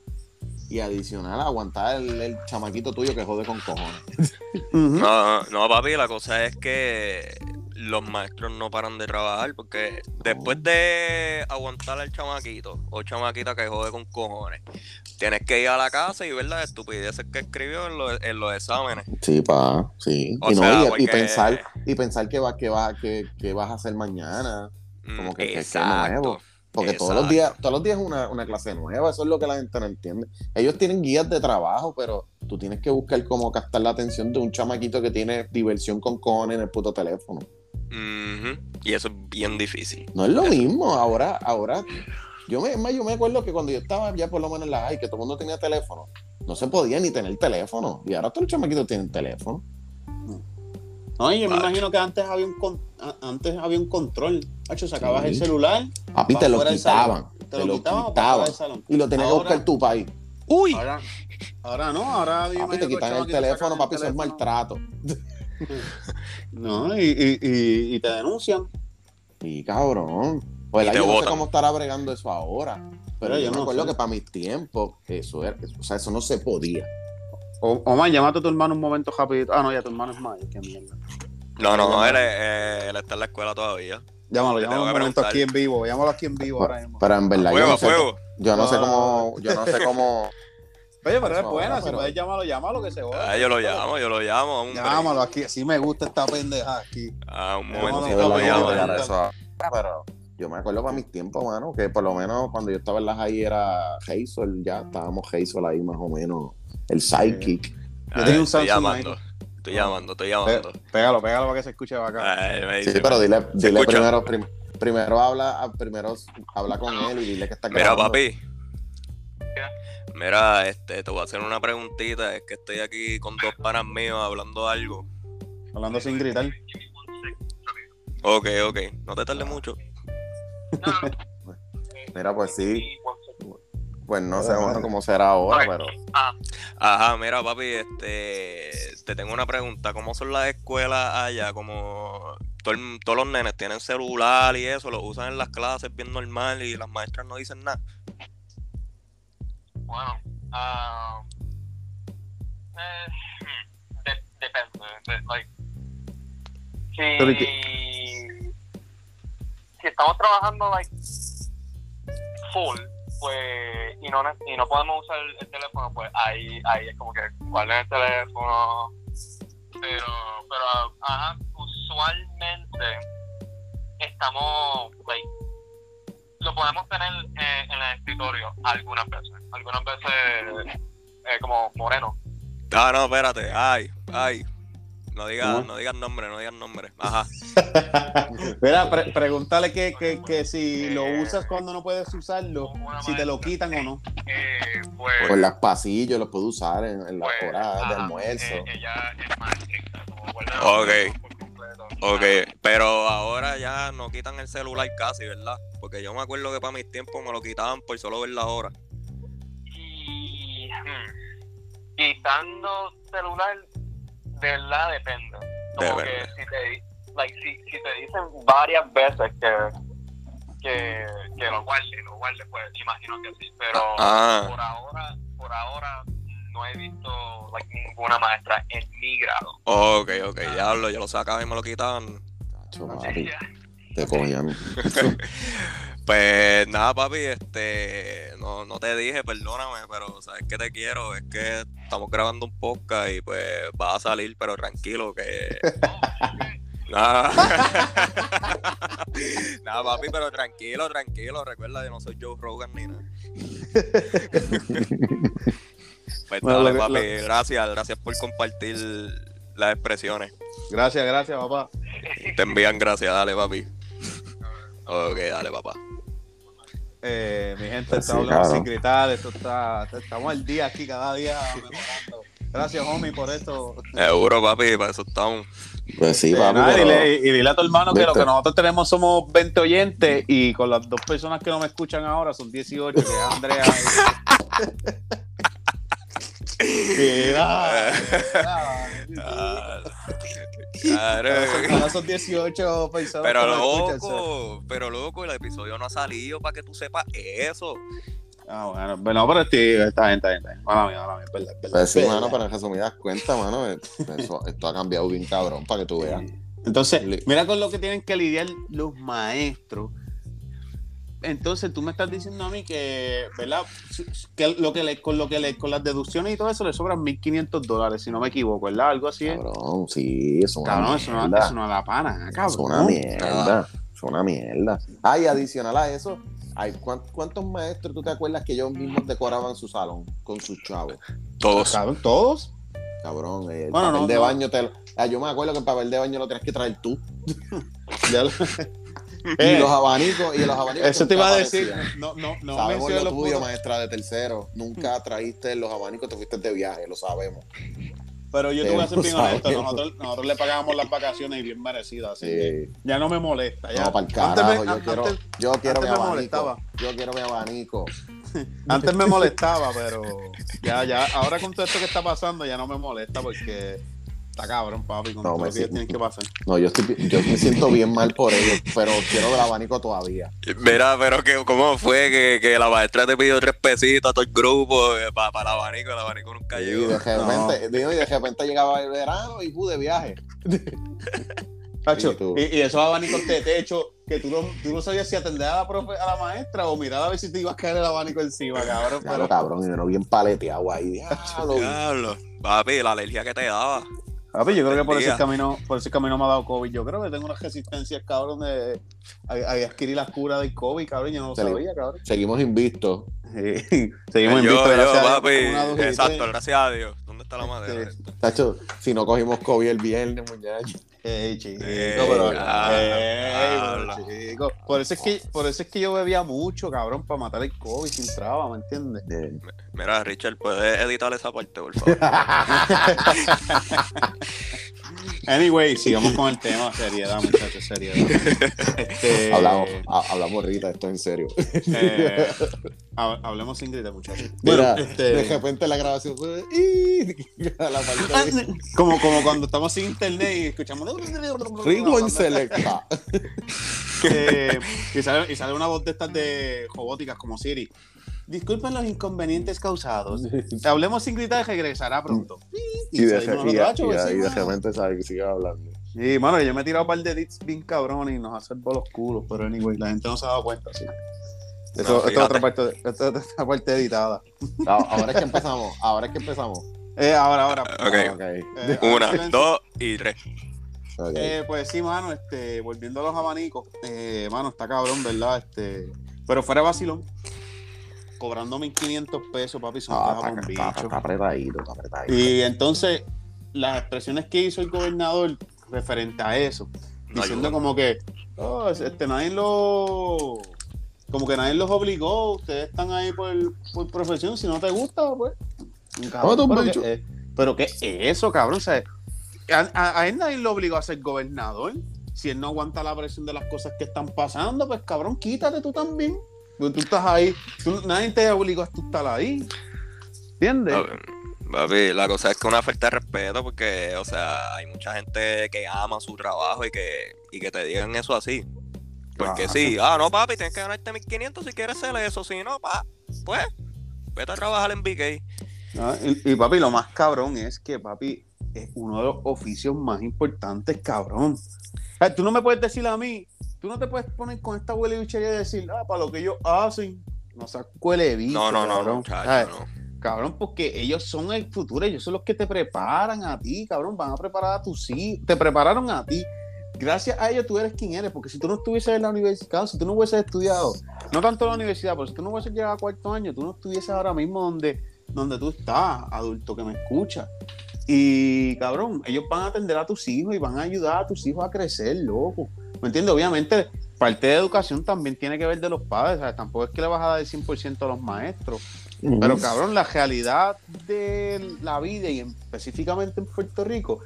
y adicional aguantar el, el chamaquito tuyo que jode con cojones. No, no, papi, la cosa es que los maestros no paran de trabajar porque después de aguantar al chamaquito o chamaquita que jode con cojones, tienes que ir a la casa y ver las estupideces que escribió en, los- en los exámenes. Sí, pa, sí. Y, no, sea, y- pensar, y pensar que, va, que, va, que, que vas a hacer mañana. Mm, Como que- que- que Exacto. nuevo. Porque todos los días, todos los días es una, una clase nueva, eso es lo que la gente no entiende. Ellos tienen guías de trabajo, pero tú tienes que buscar cómo captar la atención de un chamaquito que tiene diversión con cojones en el puto teléfono. Y eso es bien difícil. No es lo mismo, ahora, ahora, yo me, yo me acuerdo que cuando yo estaba ya por lo menos en la high, que todo el mundo tenía teléfono, no se podía ni tener teléfono. Y ahora todos los chamaquitos tienen teléfono. No, y yo me imagino que antes había un con- antes había un control. Hacho, sacabas Sí. el celular, Papi, Pa' te lo quitaban. Te lo quitaban salón. Y lo tenías que buscar tu país. ¡Uy! Ahora, ahora no, ahora Papi, te quitan el teléfono, papi, eso es maltrato. No, y, y, y, y te denuncian. Y cabrón. Pues Y te yo no sé cómo estará bregando eso ahora. Pero Pero yo, yo me no acuerdo sé. que para mis tiempos, eso era, o sea, eso no se podía. O, Omar, llámate a tu hermano un momento rapidito. Ah, no, ya tu hermano es mayor, qué mierda. No, no, no, él, eh, él está en la escuela todavía. Llámalo, llámalo un momento preguntar. aquí en vivo. Llámalo aquí en vivo ahora mismo. Pero en verdad, yo Fuego, no sé, fuego. yo no sé Ah. cómo, yo no sé cómo. Oye, pero es Eso buena. Si puedes llamarlo, llámalo que se joda. Ah, yo lo llamo, yo lo llamo. hombre. Llámalo aquí. Así me gusta esta pendeja aquí. Ah, un momentito, que llamo. pero yo me acuerdo para mis tiempos, mano, que por lo menos cuando yo estaba en las ahí era Hazel, ya estábamos Hazel ahí más o menos, el sidekick. Ah, tenía un estoy Samsung llamando. Estoy llamando, estoy llamando. Pégalo, pégalo para que se escuche acá. Ay, me Sí, pero dile, ¿Se dile primero, prim- primero habla, ah, primero habla con él y dile que está Mira, papi. Mira, este, te voy a hacer una preguntita. Es que estoy aquí con dos panas míos hablando algo. Hablando sin gritar. Ok, ok. No te tardes mucho. Mira, pues sí, pues no sé bueno, cómo será ahora, pero Ajá, mira, papi, este, te tengo una pregunta. ¿Cómo son las escuelas allá? Como todo el- todos los nenes tienen celular y eso, lo usan en las clases bien normal y las maestras no dicen nada. Bueno, eh, hmm, de- depende. de- like, Pero ¿y si, si estamos trabajando like full, pues y no y no podemos usar el, el teléfono, pues ahí ahí es como que guarden el teléfono. Pero pero ajá, usualmente estamos like lo podemos tener eh, en el escritorio algunas veces, algunas veces eh, como moreno. Ah, no, espérate. Ay, ay. No digas, no digas nombre, no digas nombre. Ajá. Mira, pre- pregúntale que, que, que si lo usas cuando no puedes usarlo, si te lo quitan o no. Eh, pues, por las pasillos los puedo usar en, en las pues, horas de ajá, almuerzo. eh, ella es más estricta, como guarda Ok. Ok, pero ahora ya no quitan el celular casi, ¿verdad? Porque yo me acuerdo que para mis tiempos me lo quitaban por solo ver la hora. Y hmm, quitando celular, de verdad depende. Como Depende. que si te, like, si, si te dicen varias veces que, que, que lo guarde, lo guarde, pues imagino que sí. Pero Ah. por ahora, por ahora no he visto like, ninguna maestra en mi grado. Ok, ok, diablo, yo lo sacaba y me lo quitaban. Papi, te cogían. Pues nada, papi, este, no, no te dije, perdóname, pero sabes que te quiero, es que estamos grabando un podcast y pues va a salir, pero tranquilo que... Nada. nada, papi, pero tranquilo, tranquilo, recuerda que no soy Joe Rogan ni nada. Pues Bueno, dale, papi, lo- gracias, gracias por compartir las expresiones. Gracias, gracias, papá. Te envían gracias, dale, papi. Ok, dale, papá. Eh, mi gente, está hablando claro. sin gritar. Esto está, estamos al día aquí, cada día mejorando. Gracias, homie, por esto. Seguro, papi, para eso estamos. Pues sí, Eh, papi, nada, y, pero- dile, y dile a tu hermano que lo que nosotros tenemos somos 20 oyentes y con las dos personas que no me escuchan ahora son 18, que es Andrea y... Ah, claro. Ahora son- ahora son 18 personas Pero loco, pero loco, el episodio no ha salido para que tú sepas eso. Ah, bueno, bueno, pero sí, está bien, está bien, está bien. Mala mía, mala mía, verdad, verdad, Pues sí, mano, en resumidas cuentas, mano, eh, eso- esto ha cambiado bien cabrón para que tú veas. Entonces, mira con lo que tienen que lidiar los maestros. Entonces, tú me estás diciendo a mí que, ¿verdad? Que lo que le, con lo que le, con las deducciones y todo eso le sobran 1.500 dólares, si no me equivoco, ¿verdad? Algo así es. Cabrón, sí, eso es una Cabrón, eso no, eso no da pana, Es cabrón. una mierda. Es una mierda. Ah, y adicional a eso, hay, ¿cuán- ¿cuántos maestros tú te acuerdas que ellos mismos decoraban su salón con sus chavos? Todos. Cabrón, todos. Cabrón, el Bueno, papel no, de no. baño te lo- ah, yo me acuerdo que el papel de baño lo tenías que traer tú. Y Eh, los abanicos, y los abanicos. eso te iba a decir. aparecían. No, no, no sabemos lo tuyo, maestra de tercero. Nunca traíste los abanicos, te fuiste de viaje, lo sabemos. Pero yo te voy a ser bien honesto, nosotros, nosotros le pagábamos las vacaciones y bien merecidas, así que Sí. ya no me molesta. Ya. No, para el Antes me- yo antes- quiero, yo quiero mi abanico. molestaba. Yo quiero mi abanico. Antes me molestaba, pero ya, ya, ahora con todo esto que está pasando ya no me molesta porque está cabrón, papi, con No, todo me lo que ellos tienen que pasar. No, yo, estoy, yo me siento bien mal por ellos, pero quiero el abanico todavía. Mira, pero que, ¿cómo fue que, que la maestra te pidió tres pesitos a todo el grupo para el abanico? El abanico nunca Y llegó. de repente, digo, y de repente llegaba el verano y pude viaje. Tacho, Y y, y esos abanicos de techo que tú no, tú no sabías si atender a la profe, a la maestra o mirar a ver si te ibas a caer el abanico encima, cabrón. Ya Pero, cabrón, y uno bien paleteado ahí. Diablo. Diablo. Papi, la alergia que te daba. Papi, yo creo que por ese camino, por ese camino me ha dado COVID. Yo creo que tengo unas resistencias, cabrón, de a, a adquirir la cura del COVID, cabrón. Yo no lo Salió. sabía, cabrón. Seguimos invictos. Sí. Seguimos yo, gracias papi. y Exacto, gracias a Dios. ¿Dónde está la madera? Este, Tacho, si no cogimos COVID el viernes, muchacho. Ey, chico, Ey, pero, diablo, ey, pero, diablo. chico. Por eso es que, por eso es que yo bebía mucho, cabrón, para matar el COVID sin traba, ¿me entiendes? Mira, Richard, ¿puedes editar esa parte, por favor? Anyway, sigamos con el tema, seriedad, muchachos, seriedad. Este, hablamos, ha- hablamos ahorita, esto es en serio. eh, ha- hablemos sin gritar, muchachos. Mira, Bueno, este, de repente la grabación fue. "Ih", a la parte de- como, como cuando estamos sin internet y escuchamos. Rewind Selecta. que- y, sale, y sale una voz de estas de robóticas como Siri. Disculpen los inconvenientes causados. Hablemos sin gritar y regresará pronto. Y de, salimos y- nosotros, "Acho, y- pues, y sí, de mano". repente sabe que sigue hablando. Y mano, yo me he tirado un par de edits bien cabrón y nos hace los culos, pero anyway, la gente no se ha dado cuenta, sí. Esto, No, esto es otra parte, esto otra parte editada. Ah, Ahora es que empezamos. Ahora es que empezamos. Eh, ahora, ahora. Ok. Ah, ok. Eh, Una, silencio. dos y tres. Eh, pues sí, mano, este, volviendo a los abanicos, eh, mano, está cabrón, ¿verdad? Este, pero fuera de vacilón, cobrando 1500 pesos, papi, son Ah, está, con está- bicho. está apretadito, está apretadito. Y entonces, las expresiones que hizo el gobernador referente a eso, No diciendo ayuda. como que, oh, este, nadie lo. Como que nadie los obligó, ustedes están ahí por, por profesión, si no te gusta, pues. Cabrón, pero, bicho. ¿qué, es? pero ¿qué es eso, cabrón? O sea, a, a- a él nadie lo obligó a ser gobernador. Si él no aguanta la presión de las cosas que están pasando, pues cabrón, quítate tú también. Porque tú estás ahí, tú- nadie te obligó a estar ahí. ¿Entiendes? Papi, la cosa es que una falta de respeto porque, o sea, hay mucha gente que ama su trabajo y que, y que te digan eso así. Porque Claro. sí, ah, no, papi, tienes que ganarte 1500 si quieres hacer eso. Si no, pa, pues, vete a trabajar en BK. Ah, y, y, papi, lo más cabrón es que, papi, es uno de los oficios más importantes, cabrón. Ah, tú no me puedes decir a mí, tú no te puedes poner con esta huele bichería y decir, ah, para lo que ellos hacen, no seas huele bicho, No, no, no, cabrón. no, no. Cabrón, porque ellos son el futuro, ellos son los que te preparan a ti, cabrón, van a preparar a tus hijos, te prepararon a ti. Gracias a ellos tú eres quien eres, porque si tú no estuvieses en la universidad, si tú no hubieses estudiado, no tanto en la universidad, pero si tú no hubieses llegado a cuarto año, tú no estuvieses ahora mismo donde, donde tú estás, adulto que me escucha. Y cabrón, ellos van a atender a tus hijos y van a ayudar a tus hijos a crecer, loco. ¿Me entiendes? Obviamente, parte de educación también tiene que ver de los padres, ¿sabes? Tampoco es que le vas a dar el 100% a los maestros. Pero cabrón, la realidad de la vida y en- específicamente en Puerto Rico,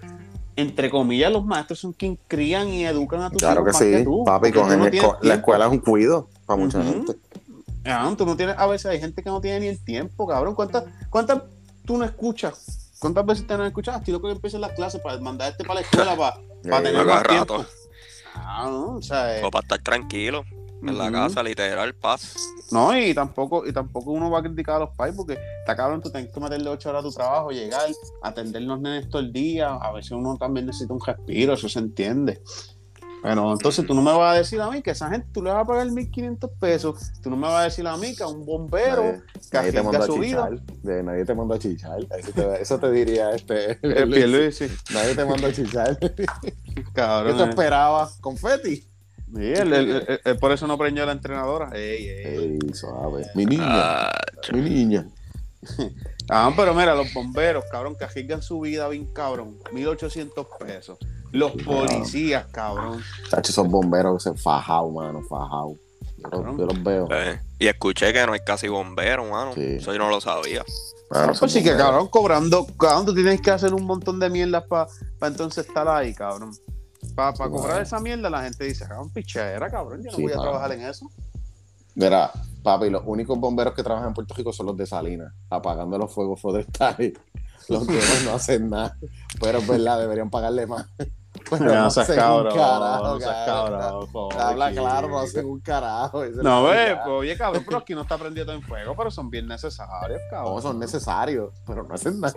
entre comillas, los maestros son quienes crían y educan a tus Claro hijos que más sí, tú, papi, con tú no esco- la escuela es un cuido para mucha gente. Cabrón, tú no tienes, a veces hay gente que no tiene ni el tiempo, cabrón. ¿Cuántas, cuántas tú no escuchas? ¿Cuántas veces te no escuchas? Estoy loco que empiecen las clases para mandarte para la escuela para, para tener más tiempo. Ah, no, o sea, eh, O para estar tranquilo en la casa, literal, paz. No, y tampoco, y tampoco uno va a criticar a los pais porque está cabrón, tú tienes que meterle ocho horas a tu trabajo, llegar, atender los nenes todo el día, a veces uno también necesita un respiro, eso se entiende. Pero entonces tú no me vas a decir a mí que esa gente tú le vas a pagar 1.500 pesos, tú no me vas a decir a mí que a un bombero Nadie, que nadie te a su vida. De, nadie te mandó a chichar. Eso te, eso te diría este. El Pierluisi, Nadie te mandó a chichar. ¿Qué cabrón. te eh. esperaba? ¿Confeti? Sí, él, él- por eso no prendió a la entrenadora. Ey, ey. Ey, suave. Mi niña. Ah, Mi niña. Ah, pero mira, los bomberos, cabrón, que arriesgan su vida bien cabrón. 1.800 pesos. Los policías, cabrón. Chacho, esos bomberos se fajao, mano, fajao. Yo, los- yo los veo. Eh, y escuché que no hay casi bomberos, mano. Sí. Eso yo no lo sabía. Mano, pues sí que, cabrón, cobrando, cabrón, tú tienes que hacer un montón de mierdas para entonces estar ahí, cabrón. Para Sí, cobrar esa mierda, la gente dice, cabrón, pichera, cabrón, yo no Sí, voy a trabajar en eso. Mira, papi, los únicos bomberos que trabajan en Puerto Rico son los de Salinas, apagando los fuegos forestales. Los demás no hacen nada. Pero es verdad, deberían pagarle más. Pero No seas cabrón, carajo, no seas cabrón. Habla claro, no hacen un carajo. No, ve, pues, oye, cabrón, pero aquí no está prendido en fuego, pero son bien necesarios, cabrón. No, son necesarios, pero no hacen nada.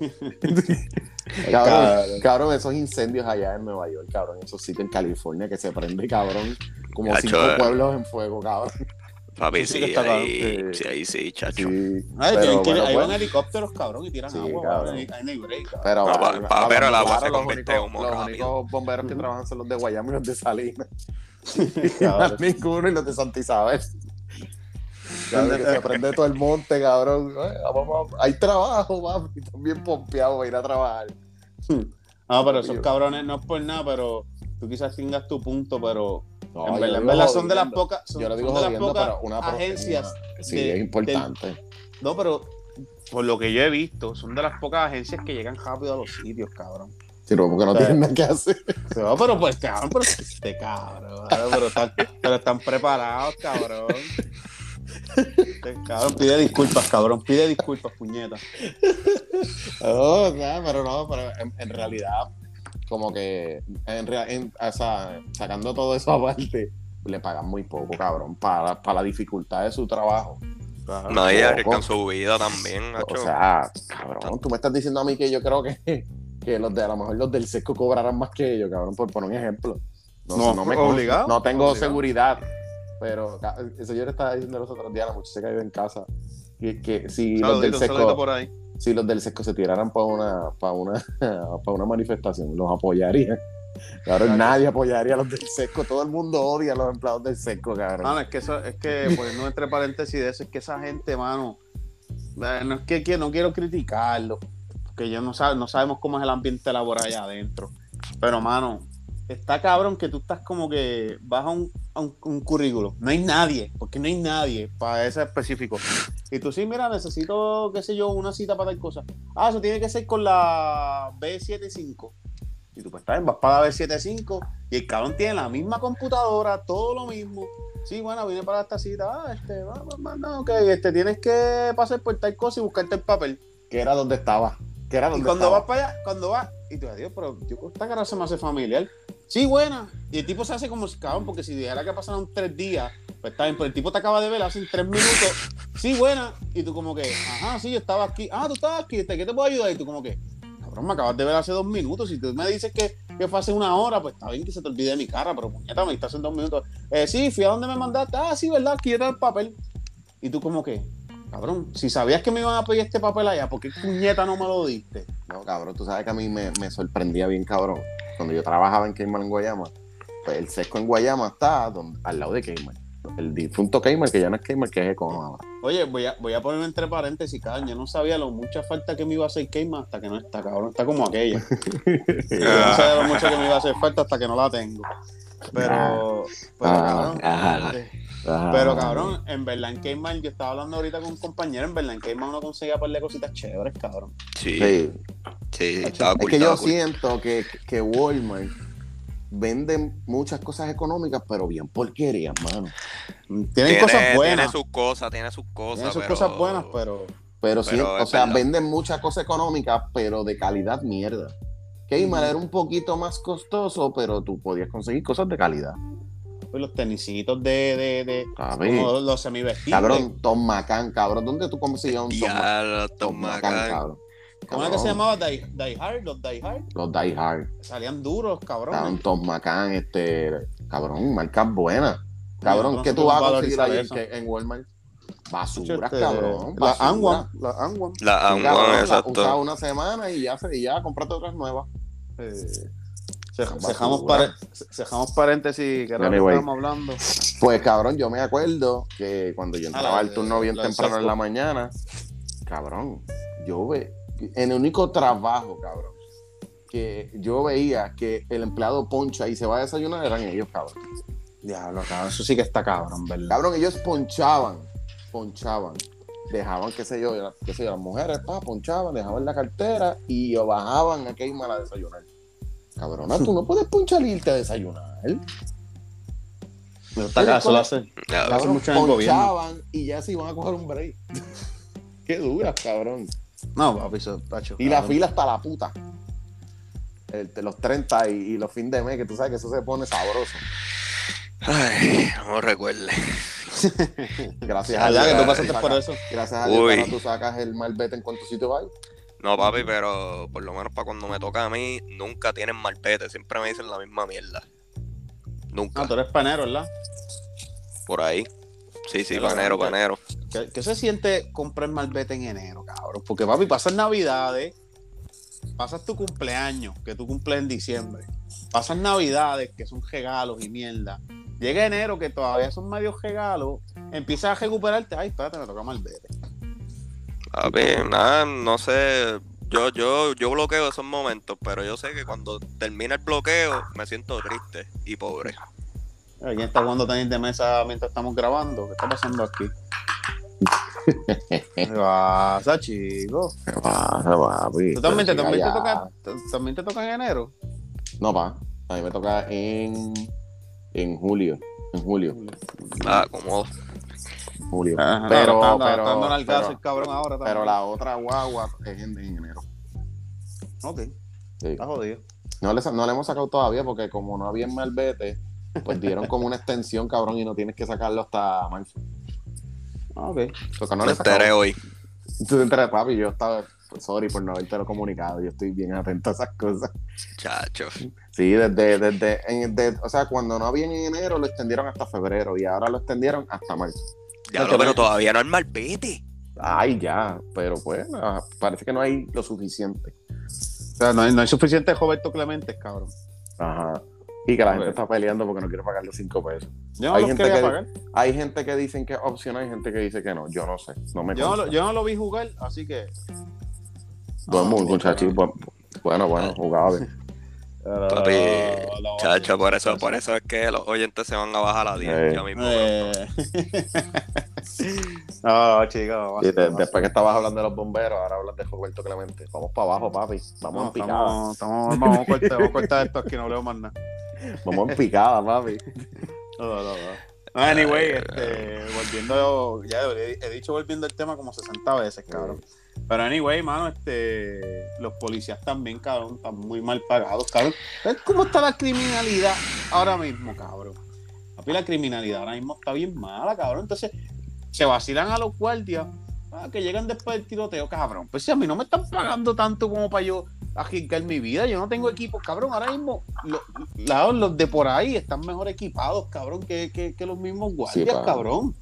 Cabrón. esos incendios allá en Nueva York, cabrón, esos sitios en California que se prende, cabrón, como cinco eh. pueblos en fuego, cabrón. Papi, Sí, sí, está ahí, sí. sí, ahí sí, chacho. Sí, Ay, pero tienen que ir- bueno, ahí pues, van helicópteros, cabrón, y tiran Sí, agua. Ahí no hay break, cabrón. Pero, No, pa- pero el agua se convierte en humo Los rápido. únicos bomberos que trabajan son los de Guayama y los de Salinas. Ninguno y los de Santa Isabel. Cabrón, que se prende todo el monte, cabrón. Vamos, vamos. Hay trabajo, papi. Están bien pompeados para ir a trabajar. No, pero esos cabrones no es por nada, pero tú quizás tengas tu punto, pero No, en verdad, en verdad son de las pocas, son, Yo lo son digo de las pocas una agencias. una- Sí, de- es importante. No, pero por lo que yo he visto, son de las pocas agencias que llegan rápido a los sitios, cabrón. Sí, no, porque no tienen nada que hacer. No, pero pues, cabrón, pero este cabrón, pero están, pero están preparados, cabrón. Este cabrón, pide disculpas, cabrón, pide disculpas, puñeta. No, o sea, pero no, pero en, en realidad, como que, en, en- o sea, sacando todo eso aparte, le pagan muy poco, cabrón, para, para la dificultad de su trabajo. Nadie arriesga su vida también, O chacho. sea, cabrón, tú me estás diciendo a mí que yo creo que, que los de a lo mejor los del sesco cobrarán más que ellos, cabrón, por poner un ejemplo. No, me obligado, no tengo obligado. seguridad, pero el señor estaba diciendo los otros días, la muchacha que vive en casa, que, que si los del sesco, por ahí. si los del sesco se tiraran para una, para una, para una manifestación, los apoyarían. Claro. nadie apoyaría a los del sesco, todo el mundo odia a los empleados del sesco, cabrón. Mano, es que eso, es que poniendo entre paréntesis de eso, es que esa gente, mano, no es que, que no quiero criticarlo, porque yo no sabe, no sabemos cómo es el ambiente laboral allá adentro. Pero, mano, está cabrón que tú estás como que vas a un, a un, un currículo. No hay nadie, porque no hay nadie para ese específico. Y tú sí, mira, necesito, qué sé yo, una cita para tal cosa. Ah, eso tiene que ser con la B75. Y tú pues está bien, vas para la B75 y el cabrón tiene la misma computadora, todo lo mismo. Sí, bueno, vine para esta cita. Ah, este, va, va, va, no, ok, este, tienes que pasar por tal cosa y buscarte el papel. Que era donde estaba. Que era Y donde cuando estaba. vas para allá, cuando vas, y tú, Dios, pero yo esta cara se me hace familiar. Sí, buena. Y el tipo se hace como si cabrón, porque si dijera que pasaron tres días, pues está bien, pero el tipo te acaba de ver hace tres minutos. Sí, buena. Y tú como que, ajá, sí, yo estaba aquí. Ah, tú estabas aquí, ¿qué te puedo ayudar? Y tú como que, cabrón, me acabas de ver hace dos minutos. Si tú me dices que, que fue hace una hora, pues está bien que se te olvide mi cara, pero puñeta, me estás en dos minutos. Eh, sí, fui a donde me mandaste. Ah, sí, ¿verdad? Aquí era el papel. Y tú como que, cabrón, si sabías que me iban a pedir este papel allá, ¿por qué puñeta no me lo diste? No, cabrón, tú sabes que a mí me, me sorprendía bien, cabrón. Cuando yo trabajaba en Cayman en Guayama, pues el sesco en Guayama está donde- al lado de Cayman. El difunto Cayman, que ya no es Cayman, que es Econ ahora. Oye, voy a, voy a ponerme entre paréntesis, cabrón. Yo no sabía lo mucha falta que me iba a hacer Keima hasta que no está, cabrón. Está como aquella. Yo no sabía lo mucho que me iba a hacer falta hasta que no la tengo. Pero, pero Ah, cabrón. ah. Ah, pero cabrón, en verdad en Cayman, yo estaba hablando ahorita con un compañero, en verdad en Cayman uno conseguía par de cositas chéveres, cabrón. Sí, Sí. sí, estaba Es cool, que yo cool. siento que, que Walmart vende muchas cosas económicas, pero bien porquerías, mano. Tienen Tiene, cosas tiene buenas. sus cosas, tiene sus cosas. Tienen sus pero- cosas buenas, pero. Pero sí, Pero o sea, verdad. venden muchas cosas económicas, pero de calidad mierda. Kmart Ujú. era un poquito más costoso, pero tú podías conseguir cosas de calidad. Pues los tenisitos de. de, de como los semivestibles. cabrón Tom McCann, cabrón. ¿Dónde tú conseguías un Tom, Diablo, Tom McCann. cabrón? ¿Cómo era que se llamaba? Die, Die Hard, los Die Hard. Los Die Hard. Salían duros, cabrón. Cabrón, Tom McCann, este, cabrón, marcas buenas. Cabrón, no ¿qué tú vas a conseguir ahí en, Walmart? Basuras, Este, cabrón. La basura. Anwan, la Anwan. La la exacto. usas una semana y ya, y ya compraste otras nuevas. Eh, Basura. Cejamos, pare- paréntesis, que era Anyway. estábamos hablando. Pues cabrón, yo me acuerdo que cuando yo entraba al turno bien la temprano en la mañana, cabrón, yo ve, en el único trabajo, cabrón, que yo veía que el empleado poncha y se va a desayunar eran ellos, cabrón. Diablo, cabrón, eso sí que está cabrón, ¿verdad? Cabrón, ellos ponchaban, ponchaban. Dejaban, qué sé yo, qué sé yo, las mujeres, pa, ponchaban, dejaban la cartera y bajaban a Cayman a desayunar. Cabrona, tú no puedes ponchar y irte a desayunar. Pero está acá, eso lo hace. Ya, Hace Cabrón, mucho en el gobierno. ponchaban y ya se iban a coger un break. Qué duras, cabrón. No, papi, eso tacho. Y la fila hasta la puta. El- los 30 y, y los fines de mes, que tú sabes que eso se pone sabroso. Ay, no recuerde. Gracias a Allá Dios. que tú pasaste por eso. Gracias a Dios, tú sacas el malvete en cuanto sitio vas. No, papi, pero por lo menos para cuando me toca a mí, nunca tienen malpete. Siempre me dicen la misma mierda. Nunca. Ah, tú eres panero, ¿verdad? Por ahí. Sí, sí, Pero, panero, panero. ¿Qué, qué se siente comprar malvete en enero, cabrón? Porque, papi, pasas navidades, pasas tu cumpleaños, que tú cumples en diciembre, pasas navidades, que son regalos y mierda. Llega enero, que todavía son medios regalos, empiezas a recuperarte. Ay, espérate, me toca malvete. Papi, nada, no sé. Yo, yo, yo bloqueo esos momentos, pero yo sé que cuando termina el bloqueo me siento triste y pobre. ¿Quién está jugando tenis de mesa mientras estamos grabando? ¿Qué está pasando aquí? ¿Qué pasa, chico? ¿Qué pasa, papi? ¿Tú también te, también te toca, también te toca en enero? No, pa. A mí me toca en, en julio. En julio. Ah, como Julio. Ajá, pero, no, pero, al pero- el cabrón ahora también. pero la otra guagua es en, en enero. Ok, Sí. está jodido. No le, no le hemos sacado todavía porque como no había en malvete, pues dieron como una extensión, cabrón, y no tienes que sacarlo hasta marzo. Ah, Ok. Porque no me le enteré hoy. Tú te enteras, papi, yo estaba, sorry por no haberte lo comunicado, yo estoy bien atento a esas cosas. Chacho. Sí, desde, desde, en- de- o sea, cuando no había en enero lo extendieron hasta febrero y ahora lo extendieron hasta marzo. Ya lo, pero todavía no es malvete. Ay, ya, pero pues, ah, parece que no hay lo suficiente. O sea, no hay, no hay suficiente Roberto Clemente, cabrón. Ajá. Y que la gente está peleando porque no quiere pagar los cinco pesos. Yo no Hay los gente quería que- pagar. Hay gente que dicen que es opcional, hay gente que dice que no. Yo no sé, no me Yo no, lo, consta. yo no lo vi jugar, así que. Buen Ah, muchachito, bueno, bueno, jugaba bien. Papi, lo- Chacho, por eso, por eso es que los oyentes se van a bajar a 10 Eh. Eh. no, chicos. De- después que estabas hablando de los bomberos, ahora hablas de Roberto Clemente. Vamos para abajo, papi. Vamos No, en picada. estamos, estamos, vamos, a cortar, vamos a cortar esto aquí, no leo más nada. Vamos en picada, papi. No, no, no. No, Anyway, este, volviendo, ya he, he dicho volviendo al tema como 60 veces, cabrón. Pero anyway, mano, este, los policías también, cabrón, están muy mal pagados, cabrón. ¿Ves cómo está la criminalidad ahora mismo, cabrón? Papi, la criminalidad ahora mismo está bien mala, cabrón. Entonces, se vacilan a los guardias ah, que llegan después del tiroteo, cabrón. Pues si a mí no me están pagando tanto como para yo arriesgar mi vida, yo no tengo equipo, cabrón. Ahora mismo, los de por ahí están mejor equipados, cabrón, que, que, que los mismos guardias, cabrón.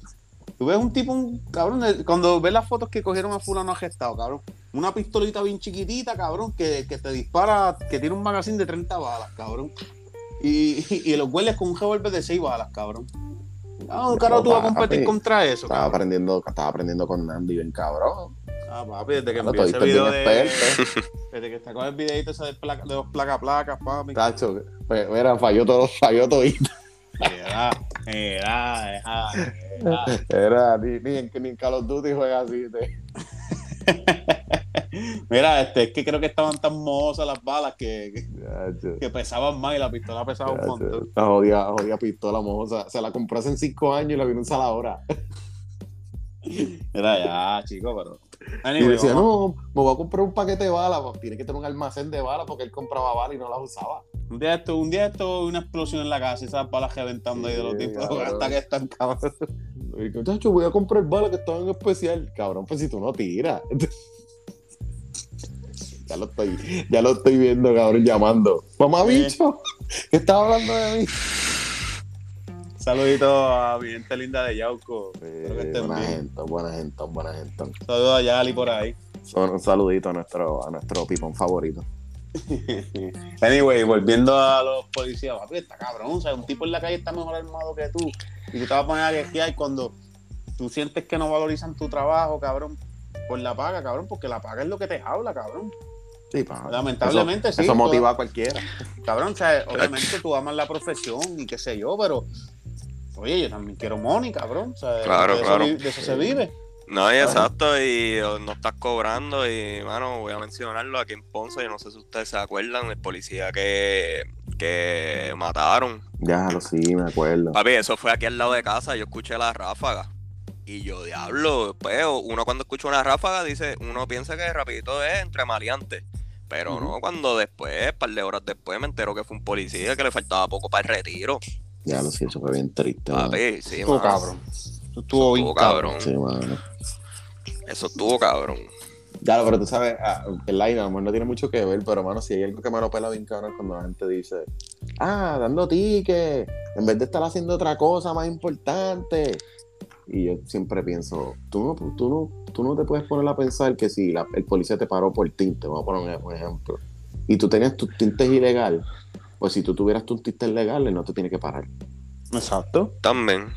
Tú ves un tipo, un cabrón, el- cuando ves las fotos que cogieron a fulano arrestado, cabrón, una pistolita bien chiquitita, cabrón, que, que te dispara, que tiene un magazine de 30 balas, cabrón. Y, y, y los guardias con un revólver de 6 balas, cabrón. Ah, carajo, tú vas a competir papi. contra eso, Estaba cabrón. aprendiendo, estaba aprendiendo con Nandi, bien cabrón. Ah, papi, desde que Claro, ese todito video de... Desde que está con el videito ese de, placa, de los placa placas, papi. Tacho, pues, mira, falló todo, falló todo. Era, era, era. Era, ni, ni, en, ni en Call of Duty juega así. te- Mira, este, es que creo que estaban tan mohosas las balas que, que, que pesaban más y la pistola pesaba un montón. La jodida, jodida pistola mojosa. Se la compró hace cinco años y la vino a usar ahora. Era ya, chico, pero. Y Anyway, decía, vamos- no, me voy a comprar un paquete de balas. Pues, tiene que tener un almacén de balas porque él compraba balas y no las usaba. Un día esto, un día esto, una explosión en la casa y esas balas reventando ahí de los Sí, tipos cabrón. hasta que están cabrón. Que, "Tacho, voy a comprar balas que estaban en especial. Cabrón, pues si tú no tiras. ya lo estoy, ya lo estoy viendo, cabrón, llamando. Mamá Sí. bicho, ¿qué estaba hablando de mí? Saludito a mi gente linda de Yauco. Espero que estén buena bien. gente, buena gente, buena gente. Saludos a Yali por ahí. Un saludito a nuestro, a nuestro pipón favorito. Anyway, volviendo a los policías, papi, está cabrón. O sea, un tipo en la calle está mejor armado que tú. Y tú te vas a poner a quejar cuando tú sientes que no valorizan tu trabajo, cabrón, por la paga, cabrón, porque la paga es lo que te habla, cabrón. Sí, pa. Lamentablemente, eso, sí. Eso motiva a cualquiera. Cabrón, o sea, obviamente tú amas la profesión y qué sé yo, pero oye, yo también quiero money, cabrón. O sea, Claro, de claro. de eso se vive. No, y exacto, y oh, no estás cobrando, y mano, voy a mencionarlo aquí en Ponce, yo no sé si ustedes se acuerdan, el policía que, que mataron. Ya, lo sí, me acuerdo. Papi, eso fue aquí al lado de casa, yo escuché la ráfaga. Y yo, diablo, pues, uno cuando escucha una ráfaga dice, uno piensa que rapidito es entre maleantes. Pero no, cuando después, un par de horas después, me entero que fue un policía que le faltaba poco para el retiro. Ya, lo sí, eso fue bien triste. Papi, sí, mano. cabrón. Eso Estuvo bien Estuvo cabrón. Sí, mano. Eso estuvo cabrón. Ya, pero tú sabes, ah, el line a lo mejor no tiene mucho que ver, pero mano, si hay algo que me lo pela bien cabrón es cuando la gente dice, ah, dando tickets, en vez de estar haciendo otra cosa más importante. Y yo siempre pienso, tú no, tú no, tú no te puedes poner a pensar que si la- el policía te paró por tinte, vamos a poner un ejemplo, y tú tenías tus tintes ilegal, pues si tú tuvieras tus tintes legales, no te tiene que parar. Exacto. También.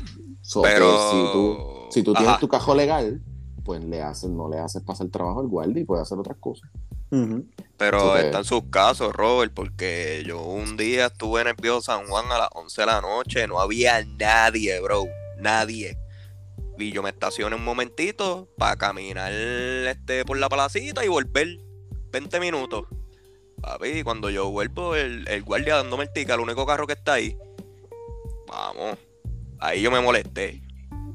So, Pero. si tú, si tú tienes Ajá. tu cajo legal, pues le haces, no le haces pasar el trabajo al guardia y puede hacer otras cosas. Pero que- están sus casos, Robert, porque yo un día estuve en el Pío San Juan a las 11 de la noche, no había nadie, bro, nadie. Y yo me estacioné un momentito para caminar este, por la placita y volver 20 minutos. Papi, cuando yo vuelvo, el, el guardia dándome el ticket, el único carro que está ahí. Vamos, ahí yo me molesté.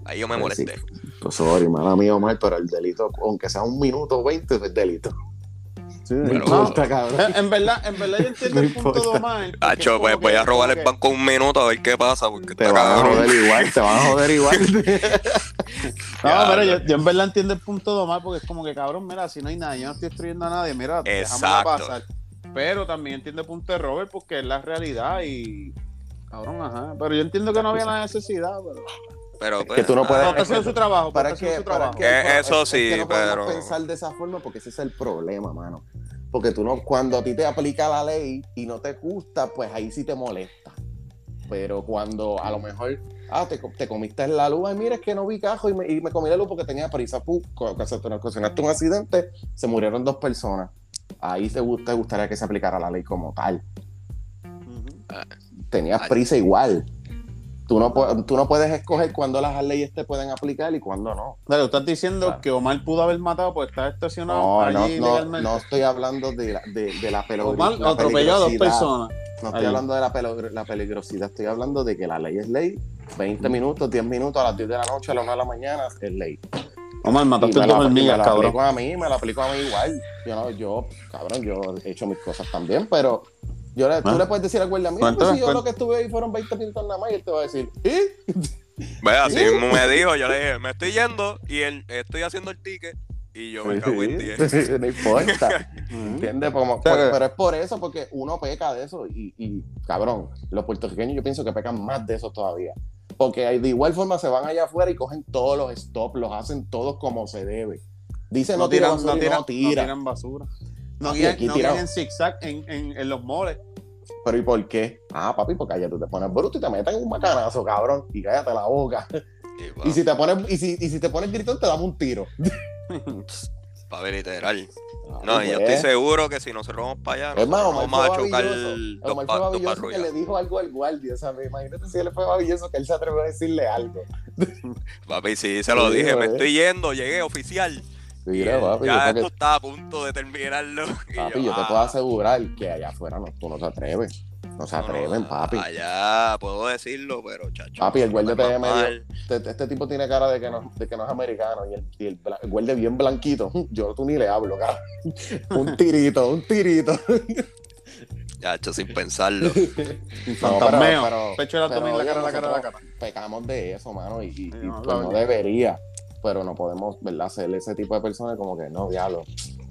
Ahí yo me Pues sí. molesté. Pues sorry, mala mía, Omar, pero el delito, aunque sea un minuto o 20, es delito. No importa, cabrón. En, verdad, en verdad yo entiendo No el punto de. Omar. Hacho, es pues voy a robar el banco un minuto a ver qué pasa, porque Te van a joder igual, te van a joder igual. No, Ya, pero yo, en verdad entiendo el punto de Omar porque es como que cabrón, mira, si no hay nada, yo no estoy destruyendo a nadie, mira, Exacto. pasar. Pero también entiendo el punto de Robert porque es la realidad y. Cabrón, ajá. Pero yo entiendo que no había la necesidad, pero. Pero, que tú no pues, puedes- No, está haciendo su trabajo, Para haciendo que, su para trabajo. que- Eh, eso es- es sí, que no pero- pensar de esa forma porque ese es el problema, mano. Porque tú no, cuando a ti te aplica la ley y no te gusta, pues ahí sí te molesta. Pero cuando a lo mejor, ah, te, te comiste en la luz, ay, mira, es que no vi cajo y me, y me comí la luz porque tenía prisa, que ocasionaste un accidente, se murieron dos personas. Ahí te, te gustaría que se aplicara la ley como tal. Ujú. Tenías Ay. prisa igual. Tú no, tú no puedes escoger cuándo las leyes te pueden aplicar y cuándo no. Tú estás diciendo Claro. que Omar pudo haber matado por estar estacionado No, no, allí no, ilegalmente. no estoy hablando de la, de, de la, pelo- Omar la atropelló a dos personas. No estoy Ahí. hablando de la, pelo- la peligrosidad, estoy hablando de que la ley es ley. 20 minutos, 10 minutos a las 10 de la noche, a las 1 de la mañana es ley. Omar, mataste me dos la, y me la cabrón. aplico a mí, me la aplico a mí igual. Yo, no, yo, cabrón, yo he hecho mis cosas también, pero yo le, tú Ah. le puedes decir al guardia, mira, pues si yo lo que estuve ahí fueron 20 minutos nada más, y él te va a decir, ¿y? Ve, así me dijo, yo le dije, me estoy yendo y él, estoy haciendo el ticket y yo me cago en 10. no importa. ¿Entiendes? Como- sea, por- que- pero es por eso, porque uno peca de eso y, y, cabrón, los puertorriqueños yo pienso que pecan más de eso todavía. Porque de igual forma se van allá afuera y cogen todos los stops, los hacen todos como se debe. Dice no, No tira tiran, basura no tiran, no tira. no tiran basura. No Papi, aquí no en zigzag en, en, en los moles. Pero ¿y por qué? Ah, papi, porque allá tú te pones bruto y te meten un macanazo, cabrón, y cállate la boca. Y Y si te pones, y si, y si te pones gritón, te damos un tiro. pa' ver literal. Ay, No, y yo pues. estoy seguro que si nosotros vamos para allá, Es más, nosotros Omar vamos a chocar dos, pa- fue dos que le dijo algo al guardia, ¿sabes? Imagínate si él fue babilloso que él se atrevió a decirle algo. Papi, sí, se lo Sí, dije, me estoy yendo, llegué oficial. Mira, papi, ya esto que- está a punto de terminarlo. Y Papi, yo te ah, puedo asegurar que allá afuera no, tú no te atreves. No se no, atreven, papi. Allá puedo decirlo, pero chacho. Papi, el guardia te ve medio-. Este, este tipo tiene cara de que no, de que no es americano y el, y el, el guardia bien blanquito. Yo tú ni le hablo, cara. Un tirito, un tirito. Chacho, sin pensarlo. Fantasmeo. Pecho abdomen, la cara, la cara, la nosotros Pecamos de eso, mano, y, y- y, no, pues no debería. Pero no podemos, ¿verdad? Ser ese tipo de personas como que no, diablo.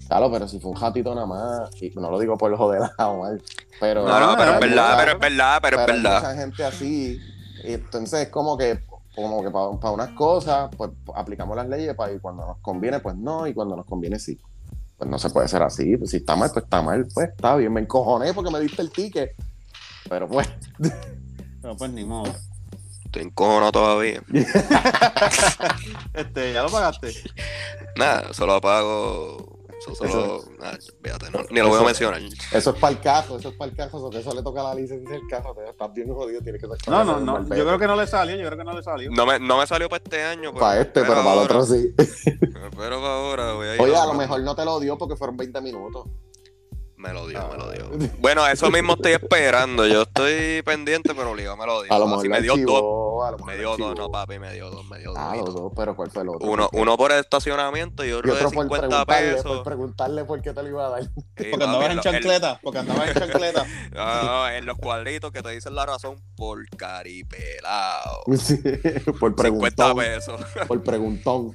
Claro, pero si fue un ratito nada más, y no lo digo por joder a Omar, pero... No, no, pero es verdad, pero es verdad, pero es pero hay verdad. mucha gente así. y entonces es como que, como que para, unas cosas, pues aplicamos las leyes para y cuando nos conviene, pues no, y cuando nos conviene, sí. Pues no se puede ser así. Pues si está mal, pues está mal, pues está bien. Me encojoné porque me diste el ticket. Pero pues, Pero pues ni modo. Estoy encojonado todavía. Este, ya lo pagaste. Nada, solo pago Eso solo. ah, fíjate, no, ni lo voy a mencionar. Eso es para el cajo, eso es para el cajo, eso le toca la licencia del cajo, te estás bien jodido, tienes que sacar No, no, no. Yo creo que no le salió, yo creo que no le salió. No me, no me salió para este año. Pero, Para este, pero para el otro sí. Pero para ahora, voy a ir Oye, a lo mejor no te lo dio porque fueron 20 minutos. Me lo dio, me lo dio. Ah. Bueno, eso mismo estoy esperando. Yo estoy pendiente, pero obligado me lo dio. A lo mejor me lo dio dos. Archivó, a lo mejor Me dio dos, no, papi, me dio dos, me dio dos. Ah, los dos, pero ¿cuál fue el otro? Uno, uno por el estacionamiento y y otro, otro de por 50 preguntarle, pesos. por preguntarle por qué te lo iba a dar. Sí, Porque papi, andabas en el- chancleta, porque andabas en chancleta. No, no, en los cuadritos que te dicen la razón por caripelado. Sí, por 50 preguntón. pesos. Por preguntón.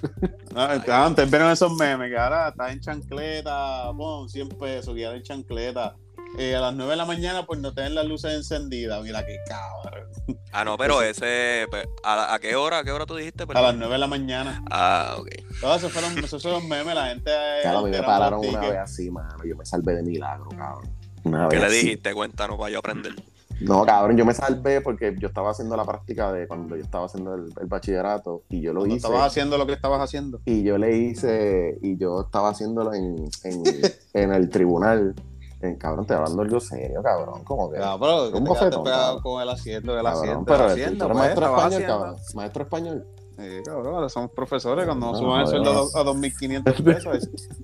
Ah, Antes vieron esos memes que ahora estás en chancleta, pon 100 pesos, que en chancleta. Eh, a las 9 de la mañana, pues no tener las luces encendidas. Mira qué cabrón. Ah, no, pero ese. pe- ¿A, la- a qué hora? ¿A qué hora tú dijiste? A perdón? las 9 de la mañana. Ah, ok. Todos esos fueron, esos fueron memes, la gente. Claro, a mí me pararon una vez así, mano. Yo me salvé de milagro, cabrón. Una ¿Qué vez le así. dijiste? Cuéntanos para yo aprender. No, cabrón, yo me salvé porque yo estaba haciendo la práctica de cuando yo estaba haciendo el, el bachillerato y yo lo Cuando hice. estabas haciendo lo que estabas haciendo. Y yo le hice, y yo estaba haciéndolo en, en, en el tribunal. En, cabrón, te hablando algo serio, cabrón. Como que. Ya, pero Un bofetón, pegado cabrón. con el asiento, el cabrón, asiento. pero el asiento, pues, maestro español, haciendo. cabrón. Maestro español. Sí, cabrón, ahora somos profesores cuando nos No, suban el sueldo a, do- a 2.500 pesos.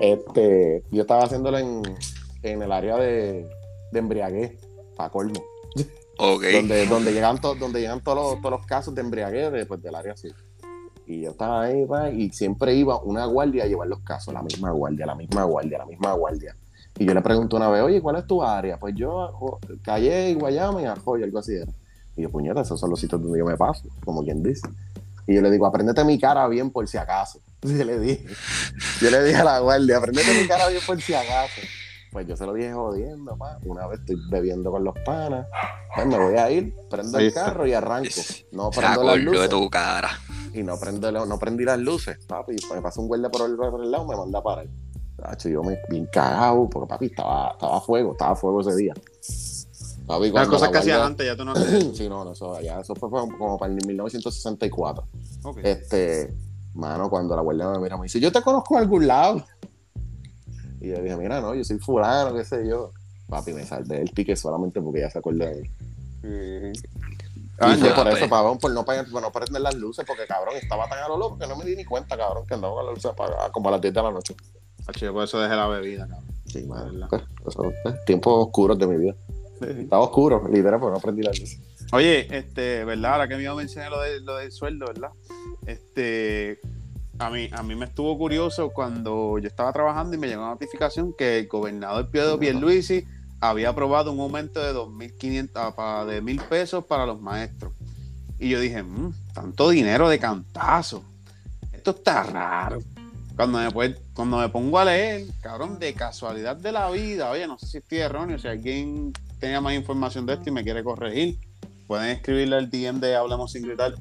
Este, yo estaba haciéndolo en, en el área de, de embriaguez, para colmo. Ok. donde, donde llegan, to- donde llegan todos, los, todos los casos de embriaguez de, pues, del área así. Y yo estaba ahí, pa, y siempre iba una guardia a llevar los casos, la misma guardia, la misma guardia, la misma guardia. Y yo le pregunto una vez, oye, ¿cuál es tu área? Pues yo, Calle, Guayama y Arroyo, algo así era. Y yo, puñeta, esos son los sitios donde yo me paso, como quien dice. Y yo le digo, apréndete mi cara bien por si acaso. Yo le dije, yo le dije a la guardia, apréndete mi cara bien por si acaso. Pues yo se lo dije jodiendo, pa. Una vez estoy bebiendo con los panas, pues me voy a ir, prendo el carro y arranco. No prendo las acordó de luces tu cara. y no, prendo, no prendí las luces, papi. Y me pasa un guardia por el, por el lado, me manda a parar. Tacho, yo me bien cagado, porque papi estaba, estaba a fuego, estaba a fuego ese día. Papi, Las cosas la que hacías guardia- antes ya tú no haces. Sí, no, no, eso, ya, eso fue como como para el 1964. Ok. Este, mano, cuando la guardia me mira, me dice, yo te conozco de algún lado. Y yo dije, mira, no, yo soy fulano, qué sé yo. Papi, me salvé del ticket solamente porque ya se acordó de mí. Ah, y fue por eso, cabrón, por no, por no prender las luces, porque cabrón, estaba tan a lo loco que no me di ni cuenta, cabrón, que andaba con las luces apagadas como a las 10 de la noche. Yo por eso dejé la bebida, cabrón. Sí, madre. Pues, eso, pues, tiempos oscuros de mi vida. Estaba oscuro, literal, pero no prendí las luces. Oye, este, ¿verdad? Ahora que me iba a mencionar lo, de, lo del sueldo, ¿verdad? Este, a mí, a mí me estuvo curioso cuando yo estaba trabajando y me llegó una notificación que el gobernador Pedro Pierluisi había aprobado un aumento de 2.500, ah, de mil pesos para los maestros. Y yo dije, "Mm, tanto dinero de cantazo. Esto está raro. Cuando me, pue- cuando me pongo a leer, cabrón, de casualidad de la vida, oye, no sé si estoy erróneo, si alguien tenía más información de esto y me quiere corregir, pueden escribirle al DM de Hablamos sin gritar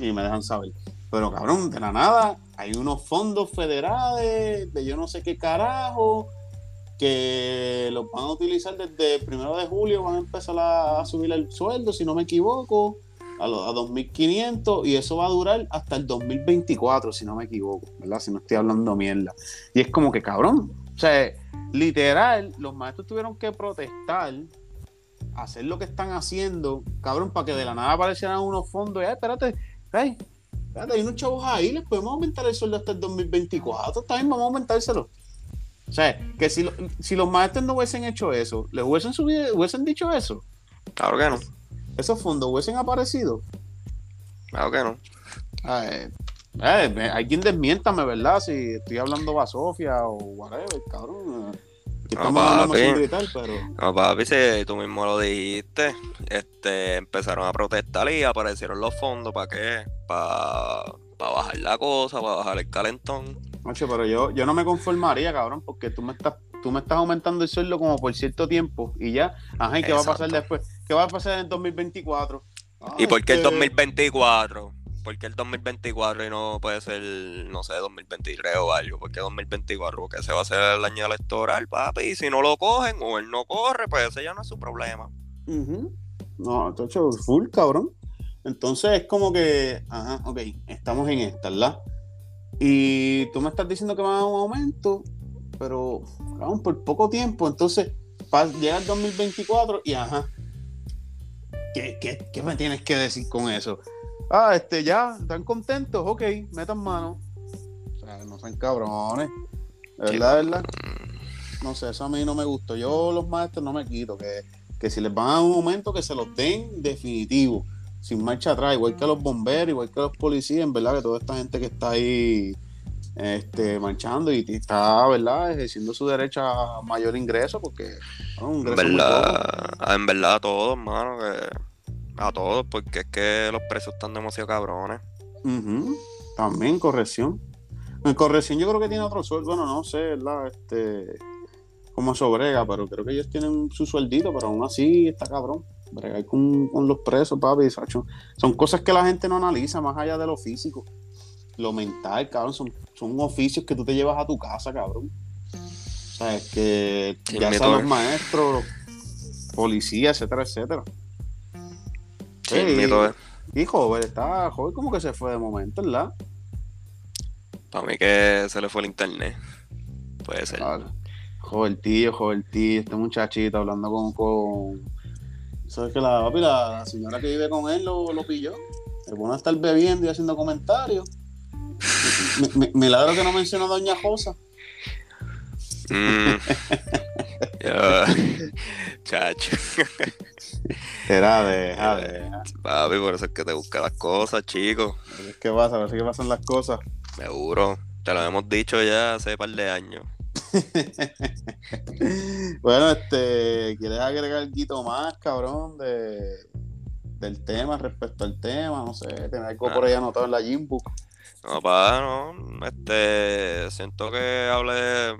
y me dejan saber. Pero cabrón, de la nada, hay unos fondos federales de yo no sé qué carajo que los van a utilizar desde el primero de julio, van a empezar a, a subir el sueldo, si no me equivoco, a, los- a 2.500 y eso va a durar hasta el 2024, si no me equivoco, ¿verdad? Si no estoy hablando mierda. Y es como que cabrón, o sea, literal, los maestros tuvieron que protestar hacer lo que están haciendo, cabrón, para que de la nada aparecieran unos fondos. Ya, espérate, hey, espérate, hay unos chavos ahí, les podemos aumentar el sueldo hasta el 2024. Está bien, vamos a aumentárselo. O sea, que si, si los maestros no hubiesen hecho eso, les hubiesen subido, hubiesen dicho eso, Claro que no. Esos fondos hubiesen aparecido. Claro que no. Ay, eh, me- alguien desmiéntame, ¿verdad? Si estoy hablando basofia o whatever, cabrón. No, papi. gritar, pero. No, papi, si tú mismo lo dijiste, este, empezaron a protestar y aparecieron los fondos, ¿para qué? Para bajar la cosa, para bajar el calentón. Macho, pero yo, yo no me conformaría, cabrón, porque tú me estás, tú me estás aumentando el sueldo como por cierto tiempo y ya. Ajá, ¿y qué va a pasar después? ¿Qué va a pasar en el 2024? Ah, ¿Y por qué el este, 2024? ¿Por qué el 2024 y no puede ser, no sé, 2023 o algo? ¿Por qué 2024? Porque se va a hacer el año electoral, papi. Y si no lo cogen o él no corre, pues ese ya no es su problema. ujú. No, Tocho, full, cabrón. Entonces es como que, ajá, ok, estamos en esta, ¿verdad? Y tú me estás diciendo que va a dar un aumento, pero cabrón, por poco tiempo. Entonces, llega el 2024 y ajá. ¿Qué, qué, qué me tienes que decir con eso? Ah, este, ya, ¿están contentos? Ok, metan mano. O sea, no sean cabrones. De verdad, de verdad. No sé, eso a mí no me gustó. Yo los maestros no me quito. Que, que si les van a un aumento, que se los den definitivo. Sin marcha atrás, igual que los bomberos, igual que los policías, en verdad, que toda esta gente que está ahí este, marchando y está, ¿verdad?, ejerciendo su derecho a mayor ingreso, porque bueno, un En muy verdad, en verdad a todos, mano, que a todos, porque es que los precios están demasiado cabrones. Ujú, También corrección. En corrección yo creo que tiene otro sueldo. Bueno, no sé, ¿verdad? Este, cómo eso brega, pero creo que ellos tienen su sueldito, pero aún así está cabrón. Bregar con, con los presos, papi, Sacho. Son cosas que la gente no analiza más allá de lo físico. Lo mental, cabrón, son, son oficios que tú te llevas a tu casa, cabrón. O sea, es que ya sean los maestros, policías, etcétera, etcétera. Sí, Sí. mito es. Y joven, está joven como que se fue de momento, ¿verdad? Para mí que se le fue el internet. Puede ser. Claro. Joder, tío, joder, tío, este muchachito hablando con. con... ¿Sabes que la, papi, la señora que vive con él lo, lo pilló? Se pone a estar bebiendo y haciendo comentarios. Mi- mi- milagro que no mencionó a Doña Josa. Mm. Chacho. Era, deja, deja. Papi, por eso es que te busca las cosas, chicos. Es que pasa, a ver qué pasan las cosas. Seguro. Te lo hemos dicho ya hace par de años. bueno, este, ¿quieres agregar algo más, cabrón, de, del tema respecto al tema? No sé, tener algo por ahí anotado en la Gymbook. No, pa, no. Este. Siento que hablé de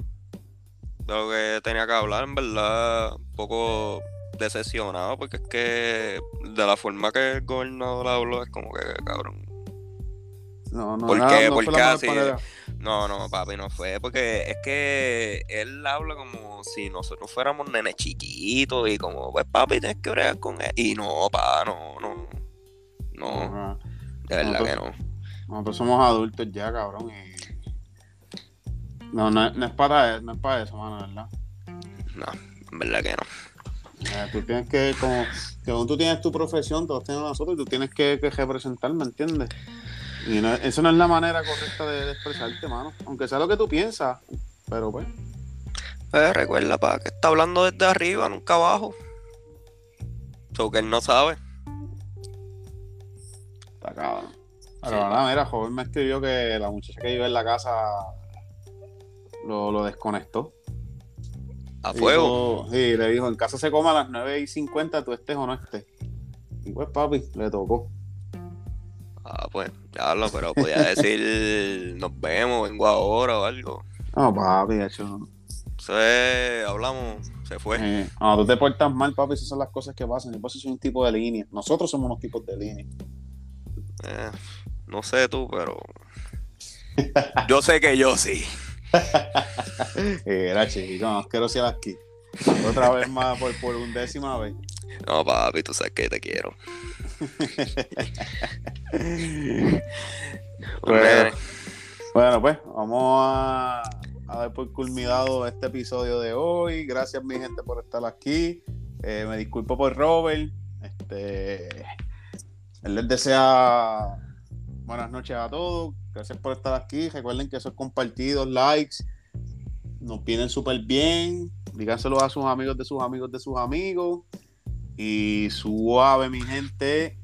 lo que tenía que hablar, en verdad. Un poco decepcionado, porque es que de la forma que el gobernador habló es como que, cabrón. No, no, ¿Por no, qué? no ¿Por manera. No, no, papi, no fue. Porque es que él habla como si nosotros fuéramos nenes chiquitos y como, pues papi, tienes que bregar con él. Y no, pa, no, no. No, de verdad No, que no. Nosotros somos adultos ya, cabrón. Y... No, no, no es para no es para eso, mano, ¿verdad? No, en verdad que no. Eh, tú tienes que, como, según tú tienes tu profesión, todos tenemos nosotros, y tú tienes que, que representar, ¿me entiendes? Y no, eso no es la manera correcta de, de expresarte, mano. Aunque sea lo que tú piensas, pero pues. Eh, recuerda, pa, que está hablando desde arriba, nunca abajo. So que él no sabe. Está cabrón. Pero Sí. nada, mira, joven me escribió que la muchacha que vive en la casa lo, lo desconectó. A fuego. Dijo- sí, le dijo, en casa se coma a las 9 y 50, tú estés o no estés. Y pues papi, le tocó. Ah, pues, ya lo, pero podía decir, nos vemos, vengo ahora o algo. No, papi, de hecho. Eso es, hablamos, se fue. Eh, cuando tú te portas mal, papi, esas son las cosas que pasan. Yo por eso soy un tipo de línea. Nosotros somos unos tipos de línea. Eh, no sé tú, pero. Yo sé que yo sí. Eh, Era chico, no quiero ser aquí. Otra vez más por, por undécima vez. No, papi, tú sabes que te quiero. Bueno, bueno, pues vamos a, a dar por culminado este episodio de hoy. Gracias, mi gente, por estar aquí. Eh, me disculpo por Robert. Este, él les desea buenas noches a todos. Gracias por estar aquí. Recuerden que esos compartidos, likes, nos vienen súper bien. Díganselo a sus amigos de sus amigos de sus amigos. Y suave, mi gente.